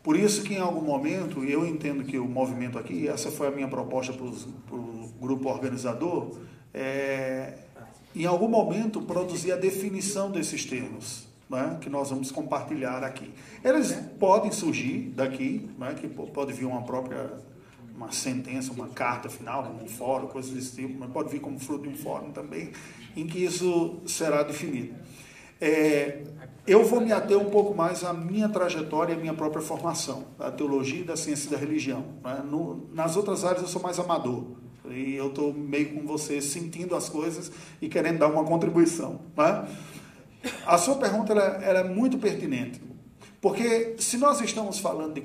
[SPEAKER 8] Por isso que em algum momento, eu entendo que o movimento aqui, essa foi a minha proposta para o grupo organizador, é, em algum momento produzir a definição desses termos. Né, que nós vamos compartilhar aqui. Eles podem surgir daqui, né, que pode vir uma própria uma sentença, uma carta final, um fórum, coisas desse tipo, mas pode vir como fruto de um fórum também, em que isso será definido. É, eu vou me ater um pouco mais à minha trajetória e à minha própria formação, da teologia e da ciência da religião. Né? No, nas outras áreas eu sou mais amador. E eu estou meio com você, sentindo as coisas e querendo dar uma contribuição. Né? A sua pergunta ela, ela é muito pertinente. Porque se nós estamos falando de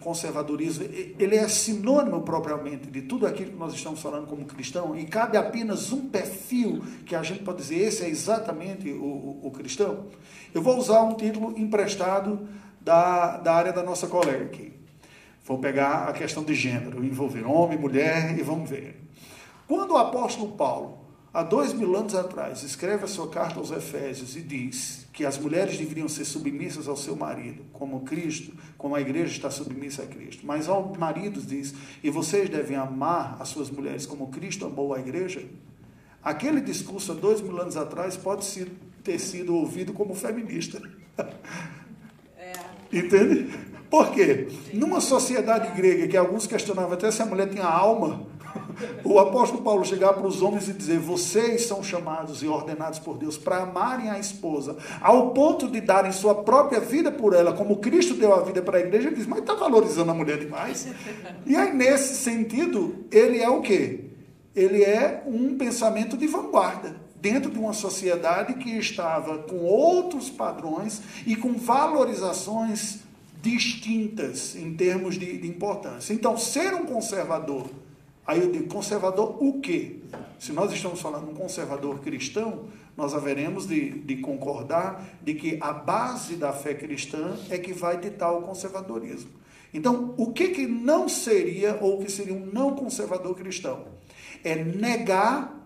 [SPEAKER 8] conservadorismo, ele é sinônimo propriamente de tudo aquilo que nós estamos falando como cristão, e cabe apenas um perfil que a gente pode dizer, esse é exatamente o, o, o cristão. Eu vou usar um título emprestado da, da área da nossa colega aqui. Vou pegar a questão de gênero, envolver homem, mulher, e vamos ver. Quando o apóstolo Paulo, há dois mil anos atrás, escreve a sua carta aos Efésios e diz que as mulheres deveriam ser submissas ao seu marido, como Cristo, como a igreja está submissa a Cristo. Mas ao marido diz, e vocês devem amar as suas mulheres como Cristo amou a igreja. Aquele discurso há dois mil anos atrás pode ter sido ouvido como feminista. É. Entende? Por quê? Numa sociedade grega que alguns questionavam até se a mulher tinha alma, o apóstolo Paulo chegar para os homens e dizer: vocês são chamados e ordenados por Deus para amarem a esposa, ao ponto de darem sua própria vida por ela, como Cristo deu a vida para a igreja, ele diz: mas está valorizando a mulher demais. E aí, nesse sentido, ele é o quê? Ele é um pensamento de vanguarda dentro de uma sociedade que estava com outros padrões e com valorizações distintas em termos de, de importância. Então, ser um conservador Aí eu digo, conservador o quê? Se nós estamos falando um conservador cristão, nós haveremos de, de concordar de que a base da fé cristã é que vai ditar o conservadorismo. Então, o que, que não seria, ou que seria um não conservador cristão? É negar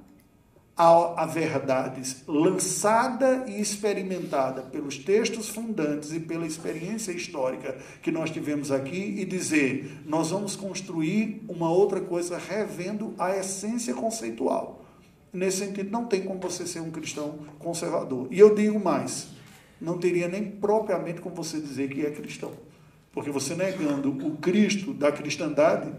[SPEAKER 8] a, a verdade lançada e experimentada pelos textos fundantes e pela experiência histórica que nós tivemos aqui e dizer, nós vamos construir uma outra coisa revendo a essência conceitual. Nesse sentido, não tem como você ser um cristão conservador. E eu digo mais, não teria nem propriamente como você dizer que é cristão. Porque você negando o Cristo da cristandade,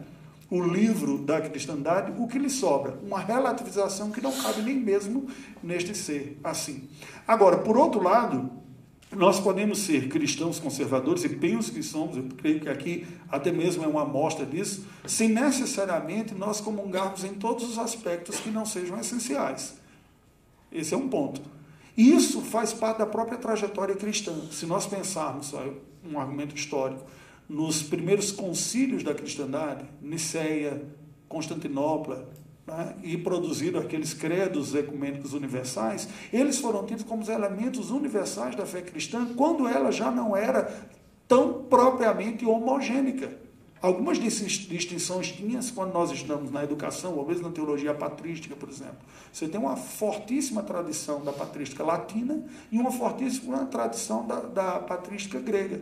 [SPEAKER 8] o livro da cristandade, o que lhe sobra? Uma relativização que não cabe nem mesmo neste ser assim. Agora, por outro lado, nós podemos ser cristãos conservadores, e penso que somos, eu creio que aqui até mesmo é uma amostra disso, sem necessariamente nós comungarmos em todos os aspectos que não sejam essenciais. Esse é um ponto. Isso faz parte da própria trajetória cristã. Se nós pensarmos, um argumento histórico, nos primeiros concílios da cristandade, Niceia, Constantinopla, né, e produziram aqueles credos ecumênicos universais, eles foram tidos como os elementos universais da fé cristã, quando ela já não era tão propriamente homogênica. Algumas distinções tinham quando nós estudamos na educação, ou mesmo na teologia patrística, por exemplo. Você tem uma fortíssima tradição da patrística latina e uma fortíssima tradição da, da patrística grega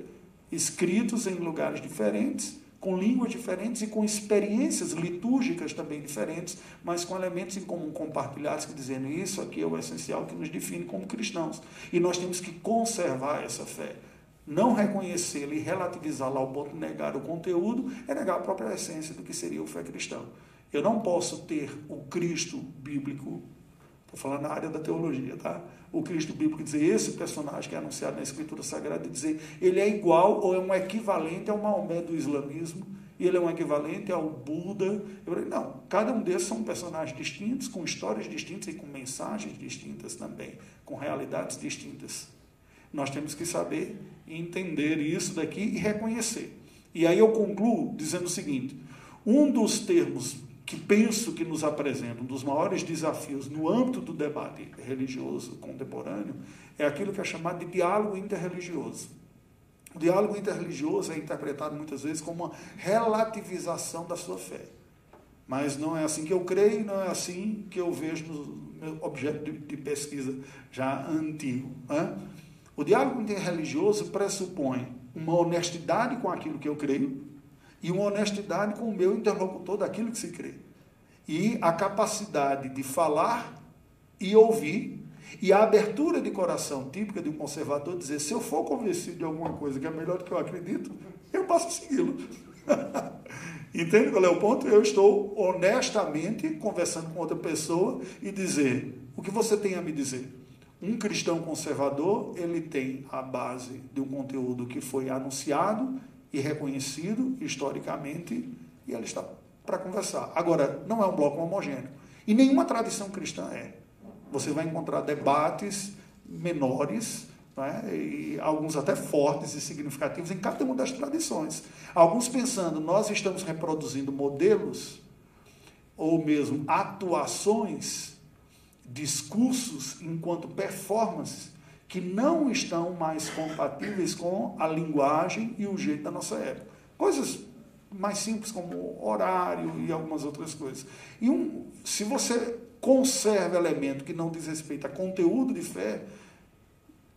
[SPEAKER 8] escritos em lugares diferentes, com línguas diferentes e com experiências litúrgicas também diferentes, mas com elementos em comum compartilhados que dizendo isso aqui é o essencial que nos define como cristãos. E nós temos que conservar essa fé. Não reconhecê-la e relativizá-la ao ponto de negar o conteúdo é negar a própria essência do que seria o fé cristão. Eu não posso ter o Cristo bíblico, estou falando na área da teologia, tá? o Cristo bíblico dizer esse personagem que é anunciado na Escritura Sagrada, dizer ele é igual ou é um equivalente ao Maomé do islamismo, e ele é um equivalente ao Buda. Eu falei, não, cada um desses são personagens distintos, com histórias distintas e com mensagens distintas também, com realidades distintas. Nós temos que saber entender isso daqui e reconhecer. E aí eu concluo dizendo o seguinte: um dos termos que penso que nos apresenta um dos maiores desafios no âmbito do debate religioso contemporâneo é aquilo que é chamado de diálogo interreligioso. O diálogo interreligioso é interpretado muitas vezes como uma relativização da sua fé. Mas não é assim que eu creio, não é assim que eu vejo no meu objeto de, pesquisa já antigo. Né? O diálogo interreligioso pressupõe uma honestidade com aquilo que eu creio, e uma honestidade com o meu interlocutor daquilo que se crê. E a capacidade de falar e ouvir, e a abertura de coração típica de um conservador, dizer: se eu for convencido de alguma coisa que é melhor do que eu acredito, eu passo segui-lo. Entende qual é o ponto? Eu estou honestamente conversando com outra pessoa e dizer: o que você tem a me dizer? Um cristão conservador, ele tem a base de um conteúdo que foi anunciado e reconhecido historicamente, e ela está para conversar. Agora, não é um bloco homogêneo. E nenhuma tradição cristã é. Você vai encontrar debates menores, né, e alguns até fortes e significativos em cada uma das tradições. Alguns pensando, nós estamos reproduzindo modelos ou mesmo atuações, discursos enquanto performances que não estão mais compatíveis com a linguagem e o jeito da nossa época. Coisas mais simples como horário e algumas outras coisas. E um, se você conserva elemento que não diz respeito a conteúdo de fé,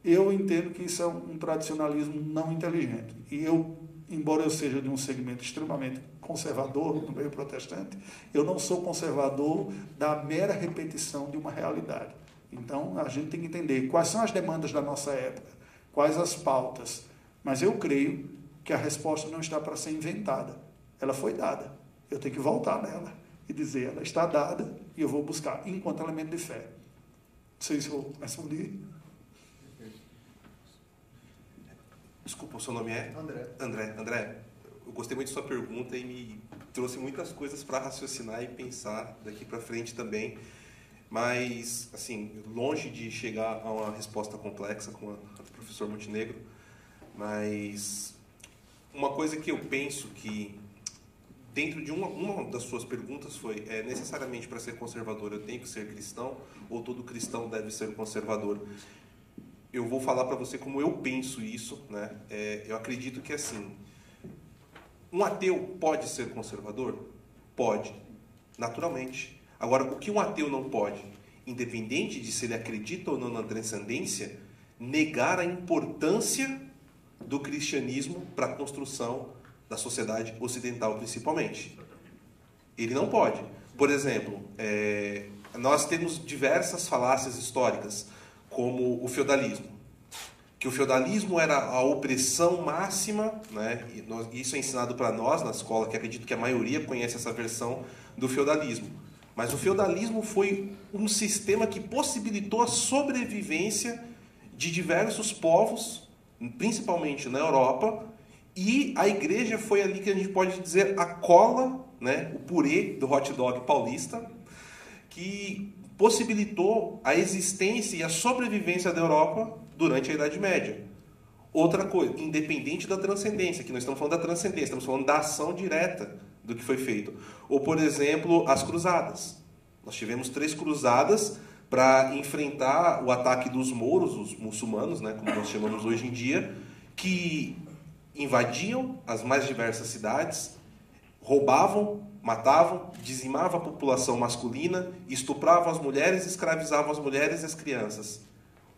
[SPEAKER 8] eu entendo que isso é um, tradicionalismo não inteligente. E eu, embora eu seja de um segmento extremamente conservador no meio protestante, eu não sou conservador da mera repetição de uma realidade. Então, a gente tem que entender quais são as demandas da nossa época, quais as pautas. Mas eu creio que a resposta não está para ser inventada. Ela foi dada. Eu tenho que voltar nela e dizer, ela está dada e eu vou buscar enquanto elemento de fé. Não sei se eu respondi.
[SPEAKER 1] Desculpa, o seu nome é?
[SPEAKER 9] André.
[SPEAKER 1] André. André, eu gostei muito da sua pergunta e me trouxe muitas coisas para raciocinar e pensar daqui para frente também. Mas, assim, longe de chegar a uma resposta complexa com o professor Montenegro, mas uma coisa que eu penso que dentro de uma, uma das suas perguntas foi é necessariamente para ser conservador eu tenho que ser cristão ou todo cristão deve ser conservador? Eu vou falar para você como eu penso isso né? É, eu acredito que assim um ateu pode ser conservador? Pode naturalmente Agora, o que um ateu não pode? independente de se ele acredita ou não na transcendência, negar a importância do cristianismo para a construção da sociedade ocidental, principalmente. Ele não pode. Por exemplo, é, nós temos diversas falácias históricas, como o feudalismo que o feudalismo era a opressão máxima, né? Isso é ensinado para nós na escola, que acredito que a maioria conhece essa versão do feudalismo. Mas o feudalismo foi um sistema que possibilitou a sobrevivência de diversos povos, principalmente na Europa, e a igreja foi ali que a gente pode dizer a cola, né, o purê do hot dog paulista, que possibilitou a existência e a sobrevivência da Europa durante a Idade Média. Outra coisa, independente da transcendência, que nós estamos falando da transcendência, estamos falando da ação direta do que foi feito. Ou, por exemplo, as cruzadas. Nós tivemos três cruzadas para enfrentar o ataque dos mouros, os muçulmanos, né, como nós chamamos hoje em dia, que invadiam as mais diversas cidades, roubavam, matavam, dizimavam a população masculina, estupravam as mulheres, escravizavam as mulheres e as crianças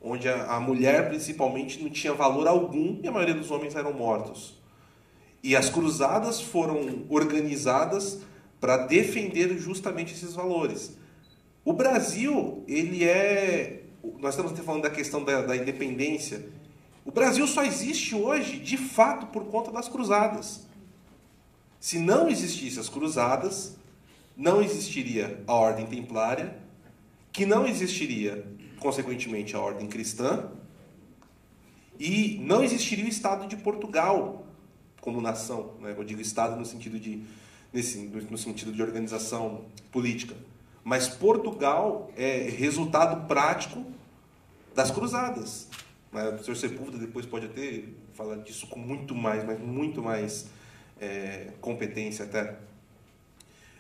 [SPEAKER 1] onde a, mulher principalmente não tinha valor algum e a maioria dos homens eram mortos. E as cruzadas foram organizadas para defender justamente esses valores. O Brasil, ele é. Nós estamos falando da questão da, da, independência. O Brasil só existe hoje, de fato, por conta das cruzadas. Se não existissem as cruzadas, não existiria a ordem templária, que não existiria consequentemente, a ordem cristã, e não existiria o Estado de Portugal como nação. Né? Eu digo Estado no sentido de, nesse, no sentido de organização política. Mas Portugal é resultado prático das cruzadas. Né? O senhor Sepúlveda depois pode até falar disso com muito mais, mas muito mais é, competência até.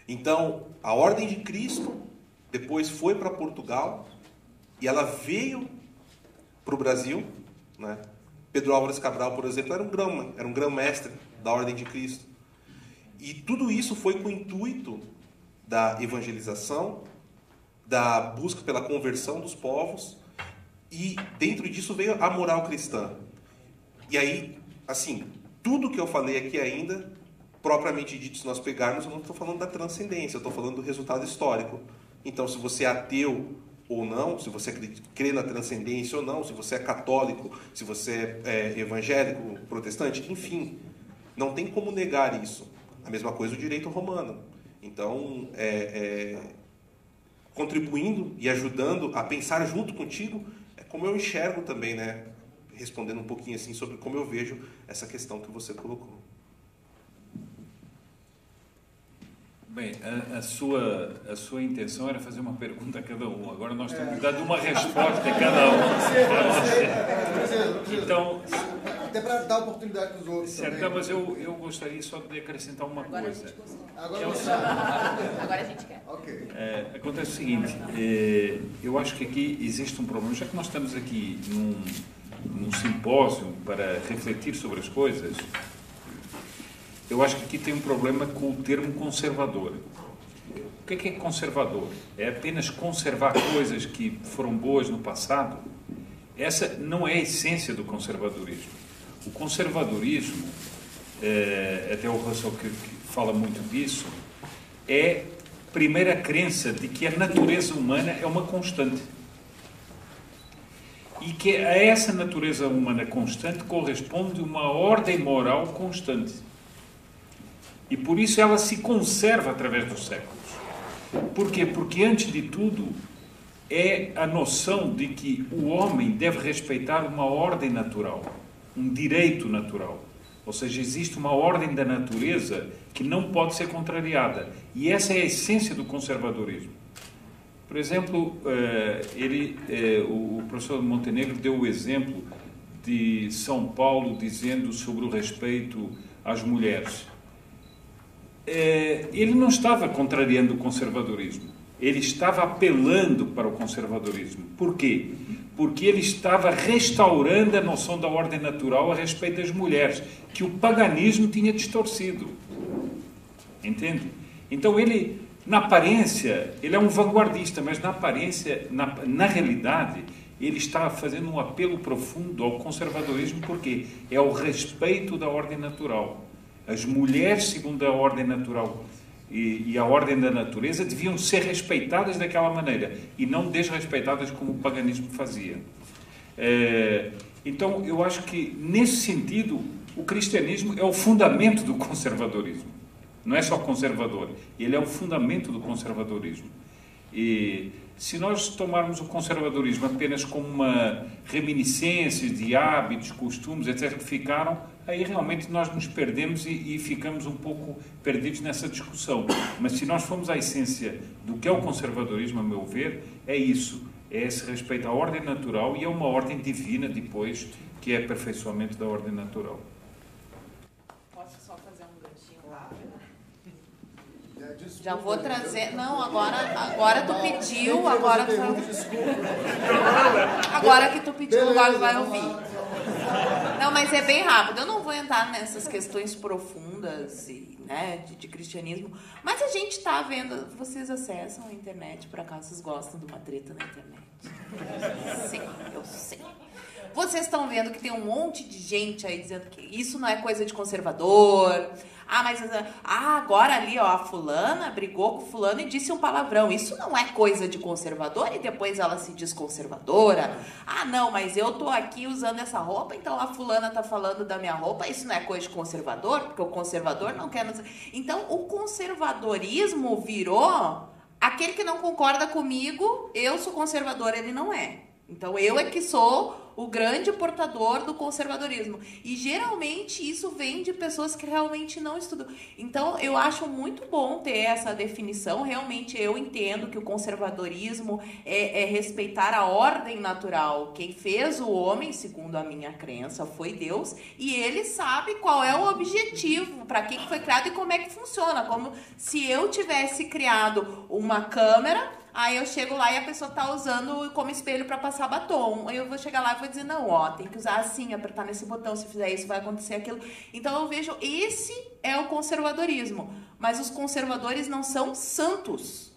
[SPEAKER 1] Então, a ordem de Cristo depois foi para Portugal e ela veio para o Brasil. Né? Pedro Álvares Cabral, por exemplo, era um grão, era um grão-mestre da Ordem de Cristo. E tudo isso foi com o intuito da evangelização, da busca pela conversão dos povos, e dentro disso veio a moral cristã. E aí, assim, tudo que eu falei aqui ainda, propriamente dito, se nós pegarmos, eu não estou falando da transcendência, eu estou falando do resultado histórico. Então, se você é ateu ou não, se você crê na transcendência ou não, se você é católico, se você é evangélico, protestante, enfim, não tem como negar isso. A mesma coisa o direito romano. Então, é, é, contribuindo e ajudando a pensar junto contigo, é como eu enxergo também, né? Respondendo um pouquinho assim sobre como eu vejo essa questão que você colocou.
[SPEAKER 3] Bem, a, a, sua, a sua intenção era fazer uma pergunta a cada um. Agora nós temos que dar uma resposta a cada um.
[SPEAKER 10] Então, até para dar oportunidade para os outros.
[SPEAKER 3] Certo, também. mas eu, eu gostaria só de acrescentar uma
[SPEAKER 11] Agora
[SPEAKER 3] coisa.
[SPEAKER 11] A Agora, é Agora a gente quer.
[SPEAKER 10] Okay.
[SPEAKER 3] É, acontece o seguinte: é, eu acho que aqui existe um problema. Já que nós estamos aqui num, num simpósio para refletir sobre as coisas, eu acho que aqui tem um problema com o termo conservador. O que é, que é conservador? É apenas conservar coisas que foram boas no passado? Essa não é a essência do conservadorismo. O conservadorismo, é, até o Russell que, que fala muito disso, é primeira crença de que a natureza humana é uma constante. E que a essa natureza humana constante corresponde uma ordem moral constante. E por isso ela se conserva através dos séculos. Por quê? Porque, antes de tudo, é a noção de que o homem deve respeitar uma ordem natural, um direito natural. Ou seja, existe uma ordem da natureza que não pode ser contrariada. E essa é a essência do conservadorismo. Por exemplo, eh, ele, eh, o professor Montenegro deu o exemplo de São Paulo dizendo sobre o respeito às mulheres. É, ele não estava contrariando o conservadorismo, ele estava apelando para o conservadorismo. Por quê? Porque ele estava restaurando a noção da ordem natural a respeito das mulheres, que o paganismo tinha distorcido. Entende? Então ele na aparência, ele é um vanguardista, mas na aparência, na, na realidade, ele está fazendo um apelo profundo ao conservadorismo, porque é o respeito da ordem natural. As mulheres, segundo a ordem natural e, e, a ordem da natureza, deviam ser respeitadas daquela maneira e não desrespeitadas como o paganismo fazia. É, então, eu acho que, nesse sentido, o cristianismo é o fundamento do conservadorismo. Não é só conservador, ele é o fundamento do conservadorismo. E se nós tomarmos o conservadorismo apenas como uma reminiscência de hábitos, costumes, etc., que ficaram, aí realmente nós nos perdemos e, e, ficamos um pouco perdidos nessa discussão. Mas se nós formos à essência do que é o conservadorismo, a meu ver, é isso: é esse respeito à ordem natural e a uma ordem divina depois, que é aperfeiçoamento da ordem natural.
[SPEAKER 4] Já vou trazer. Não, agora, agora tu pediu, agora tu Agora que tu pediu, agora vai ouvir. Não, mas é bem rápido. Eu não vou entrar nessas questões profundas e, né, de, de cristianismo. Mas a gente está vendo. Vocês acessam a internet, por acaso vocês gostam de uma treta na internet? Sim, eu sei. Vocês estão vendo que tem um monte de gente aí dizendo que isso não é coisa de conservador. Ah, mas ah, agora ali, ó, a fulana brigou com o fulano e disse um palavrão. Isso não é coisa de conservador e depois ela se diz conservadora. Ah, não, mas eu tô aqui usando essa roupa, então a fulana tá falando da minha roupa. Isso não é coisa de conservador, porque o conservador não quer. Então, o conservadorismo virou aquele que não concorda comigo, eu sou conservador, ele não é. Então eu é que sou o grande portador do conservadorismo. E geralmente isso vem de pessoas que realmente não estudam. Então eu acho muito bom ter essa definição. Realmente eu entendo que o conservadorismo é, é respeitar a ordem natural. Quem fez o homem, segundo a minha crença, foi Deus. E ele sabe qual é o objetivo, para que foi criado e como é que funciona. Como se eu tivesse criado uma câmera Aí eu chego lá e a pessoa tá usando como espelho para passar batom. Aí eu vou chegar lá e vou dizer, não, ó, tem que usar assim, apertar nesse botão, se fizer isso vai acontecer aquilo. Então eu vejo, esse é o conservadorismo. Mas os conservadores não são santos.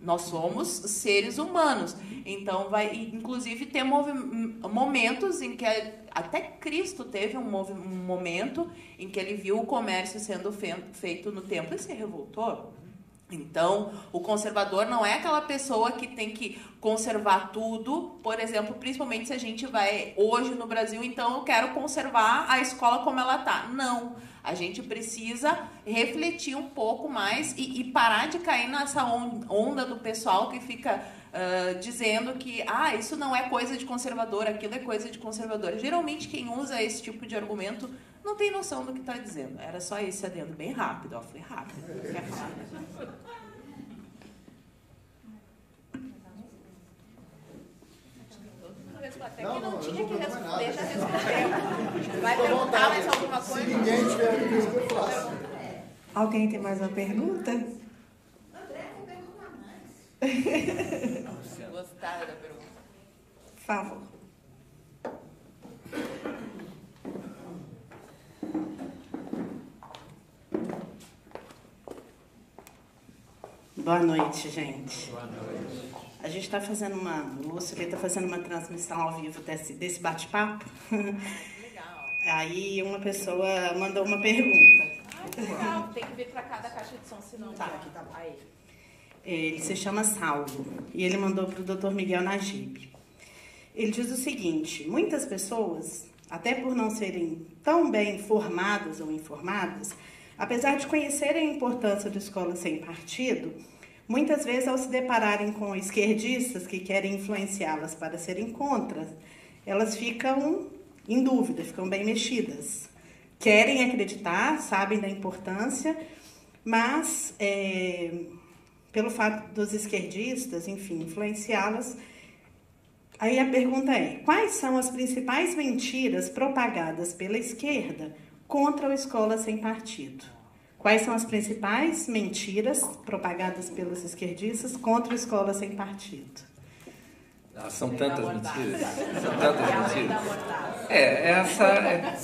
[SPEAKER 4] Nós somos seres humanos. Então vai, inclusive, ter momentos em que até Cristo teve um, um momento em que ele viu o comércio sendo feito no templo e se revoltou. Então, o conservador não é aquela pessoa que tem que conservar tudo, por exemplo, principalmente se a gente vai hoje no Brasil, então eu quero conservar a escola como ela tá. Não. A gente precisa refletir um pouco mais e, e parar de cair nessa onda do pessoal que fica uh, dizendo que ah, isso não é coisa de conservador, aquilo é coisa de conservador. Geralmente quem usa esse tipo de argumento não tem noção do que está dizendo. Era só esse adendo bem rápido. Ó, foi rápido. Quer falar?
[SPEAKER 10] Não, não, tinha que responder, já respondeu. Vai perguntar mais alguma coisa? Se ninguém tiver pergunta, eu faço.
[SPEAKER 2] Alguém tem mais uma pergunta?
[SPEAKER 11] André, não pergunta mais.
[SPEAKER 4] Gostaram da pergunta?
[SPEAKER 2] Por favor.
[SPEAKER 12] Boa noite, gente. Boa noite. A gente está fazendo uma. O Lúcio está fazendo uma transmissão ao vivo desse, desse bate-papo. Legal. Aí uma pessoa mandou uma pergunta.
[SPEAKER 11] Ah, Tem que vir para cada caixa de som, senão. Tá, aqui tá bom. Aí.
[SPEAKER 12] Ele se chama Salvo e ele mandou para o Dr. Miguel Najib. Ele diz o seguinte: muitas pessoas, até por não serem tão bem formadas ou informadas, apesar de conhecerem a importância da escola sem partido, Muitas vezes, ao se depararem com esquerdistas que querem influenciá-las para serem contra, elas ficam em dúvida, ficam bem mexidas. Querem acreditar, sabem da importância, mas é, pelo fato dos esquerdistas, enfim, influenciá-las, aí a pergunta é: quais são as principais mentiras propagadas pela esquerda contra a escola sem partido? Quais são as principais mentiras propagadas pelos esquerdistas contra a escola sem partido?
[SPEAKER 7] Ah, são tantas mentiras. São tantas mentiras. É, essa é.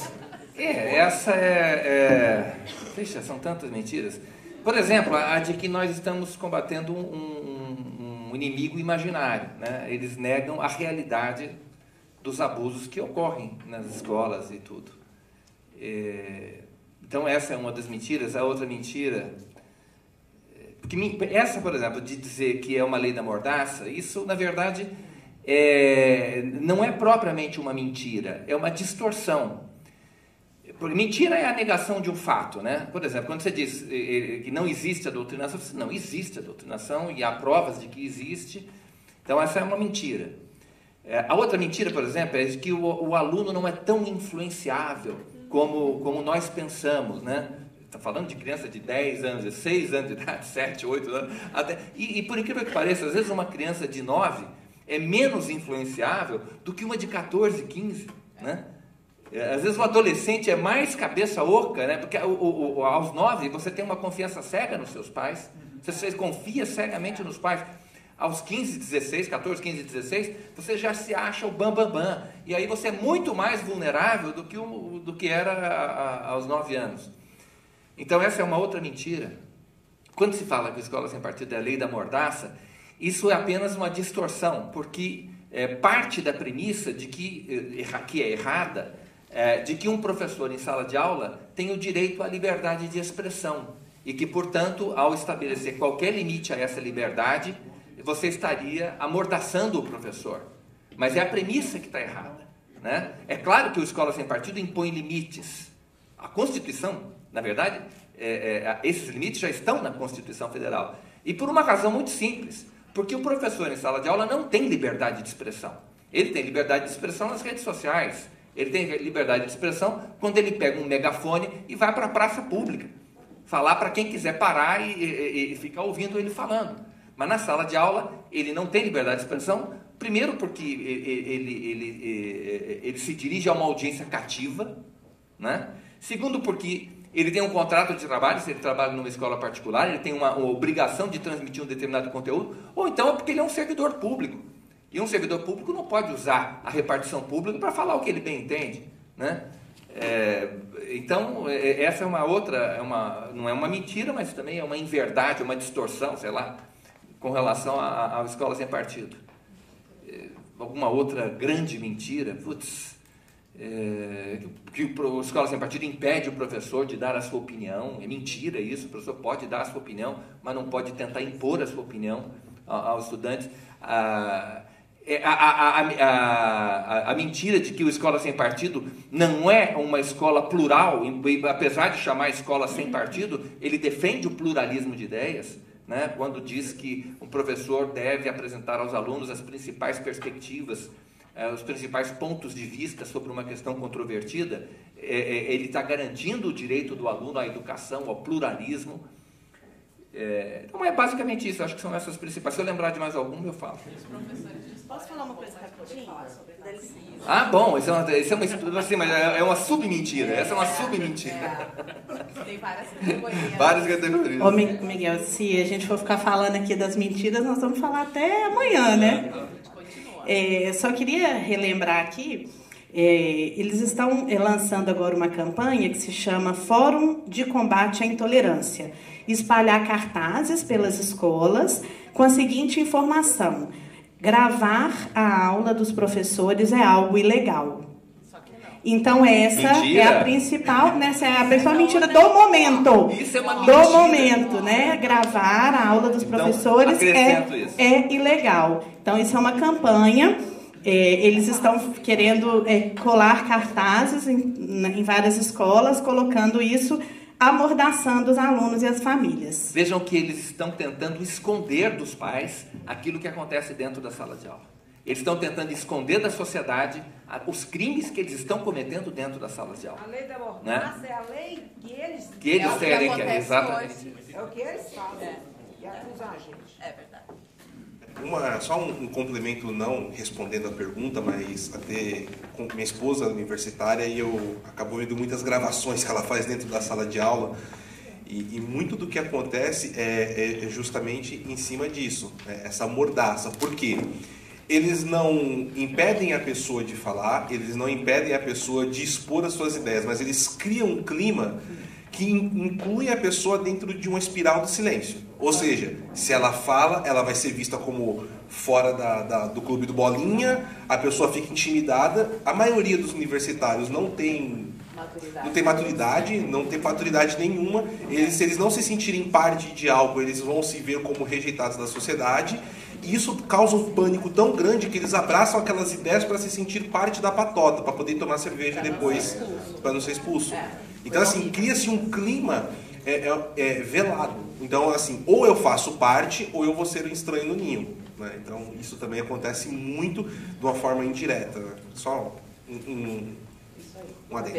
[SPEAKER 7] É, essa é, é. Deixa, são tantas mentiras. Por exemplo, a de que nós estamos combatendo um, um, um inimigo imaginário. Né? Eles negam a realidade dos abusos que ocorrem nas escolas e tudo. É, então, essa é uma das mentiras. A outra mentira. Porque essa, por exemplo, de dizer que é uma lei da mordaça, isso, na verdade, é, não é propriamente uma mentira, é uma distorção. Mentira é a negação de um fato, né? Por exemplo, quando você diz eh, eh, que não existe a doutrinação, você não existe a doutrinação e há provas de que existe. Então, essa é uma mentira. É, a outra mentira, por exemplo, é de que o, o aluno não é tão influenciável como, como nós pensamos, né? Está falando de criança de 10 anos, de 6 anos de idade, 7, 8 anos. Até, e, e, por incrível que pareça, às vezes uma criança de 9 é menos influenciável do que uma de 14, 15, né? É, às vezes o adolescente é mais cabeça oca, né? Porque aos 9 você tem uma confiança cega nos seus pais. Você confia cegamente nos pais. Aos 15, 16, 14, 15, 16, você já se acha o bambambam. Bam, bam. E aí você é muito mais vulnerável do que, o, do que era a, a, aos 9 anos. Então essa é uma outra mentira. Quando se fala que a escola sem partido é a lei da mordaça, isso é apenas uma distorção, porque é, parte da premissa de que, eh, que é errada, é, de que um professor em sala de aula tem o direito à liberdade de expressão e que, portanto, ao estabelecer qualquer limite a essa liberdade, você estaria amordaçando o professor. Mas é a premissa que está errada. Né? É claro que o Escola Sem Partido impõe limites. A Constituição, na verdade, é, é, esses limites já estão na Constituição Federal. E por uma razão muito simples. Porque o professor em sala de aula não tem liberdade de expressão. Ele tem liberdade de expressão nas redes sociais. Ele tem liberdade de expressão quando ele pega um megafone e vai para a praça pública. Falar para quem quiser parar e, e, e, ficar ouvindo ele falando. Mas na sala de aula, ele não tem liberdade de expressão, primeiro porque ele, ele, ele, ele se dirige a uma audiência cativa, né? segundo porque ele tem um contrato de trabalho, se ele trabalha numa escola particular, ele tem uma, uma, obrigação de transmitir um determinado conteúdo, ou então é porque ele é um servidor público. E um servidor público não pode usar a repartição pública para falar o que ele bem entende. Né? É, então, é, essa é uma outra, é uma, não é uma mentira, mas também é uma inverdade, uma distorção, sei lá, com relação à escola sem partido. É, alguma outra grande mentira? Putz, é, que o escola sem partido impede o professor de dar a sua opinião. É mentira isso, o professor pode dar a sua opinião, mas não pode tentar impor a sua opinião aos estudantes. A, é, a, a, a, a, mentira de que o escola sem partido não é uma escola plural, apesar de chamar escola sem partido, ele defende o pluralismo de ideias. Né? Quando diz que o professor deve apresentar aos alunos as principais perspectivas é, os principais pontos de vista sobre uma questão controvertida, é, é, ele está garantindo o direito do aluno à educação, ao pluralismo. É, então é basicamente isso, acho que são essas principais. Se eu lembrar de mais algum, eu falo.
[SPEAKER 12] Posso falar uma coisa rapidinho?
[SPEAKER 7] Ah, bom, isso é uma, isso é uma, assim, mas é uma submentira. Essa é uma submentira.
[SPEAKER 11] Tem várias categorias.
[SPEAKER 7] Várias categorias.
[SPEAKER 12] Ô, Miguel, se a gente for ficar falando aqui das mentiras, nós vamos falar até amanhã, né? É, só queria relembrar aqui, é, eles estão é, lançando agora uma campanha que se chama Fórum de Combate à Intolerância. Espalhar cartazes pelas escolas com a seguinte informação: gravar a aula dos professores é algo ilegal. Então essa mentira. é a principal, né? Essa é a principal mentira do momento.
[SPEAKER 7] Isso é uma mentira.
[SPEAKER 12] Do momento, né? Gravar a aula dos então, professores é, é ilegal. Então isso é uma campanha. É, eles estão querendo é, colar cartazes em, em várias escolas, colocando isso amordaçando os alunos e as famílias.
[SPEAKER 7] Vejam que eles estão tentando esconder dos pais aquilo que acontece dentro da sala de aula. Eles estão tentando esconder da sociedade os crimes que eles estão cometendo dentro das salas de aula.
[SPEAKER 10] A lei da mordaça né? é a lei que eles...
[SPEAKER 7] Que eles
[SPEAKER 10] é
[SPEAKER 7] querem, que, é exatamente. Hoje.
[SPEAKER 10] É o que eles fazem. É. E acusar a gente.
[SPEAKER 11] É verdade.
[SPEAKER 1] Uma, só um, um, complemento, não respondendo a pergunta, mas até com minha esposa universitária e eu acabo vendo muitas gravações que ela faz dentro da sala de aula e, e muito do que acontece é, é justamente em cima disso, né? essa mordaça. Por quê? eles não impedem a pessoa de falar, eles não impedem a pessoa de expor as suas ideias, mas eles criam um clima que in- incluem a pessoa dentro de uma espiral do silêncio. Ou seja, se ela fala, ela vai ser vista como fora da- da- do clube do bolinha, a pessoa fica intimidada. A maioria dos universitários não tem não tem maturidade, não tem maturidade nenhuma. Eles, se eles não se sentirem parte de algo, eles vão se ver como rejeitados da sociedade. E isso causa um pânico tão grande que eles abraçam aquelas ideias para se sentir parte da patota, para poder tomar cerveja depois, para não ser expulso. Então, assim, cria-se um clima é, é- é velado. Então, assim, ou eu faço parte, ou eu vou ser um estranho no ninho. né? Então, isso também acontece muito de uma forma indireta. né? Só um, um, um adendo.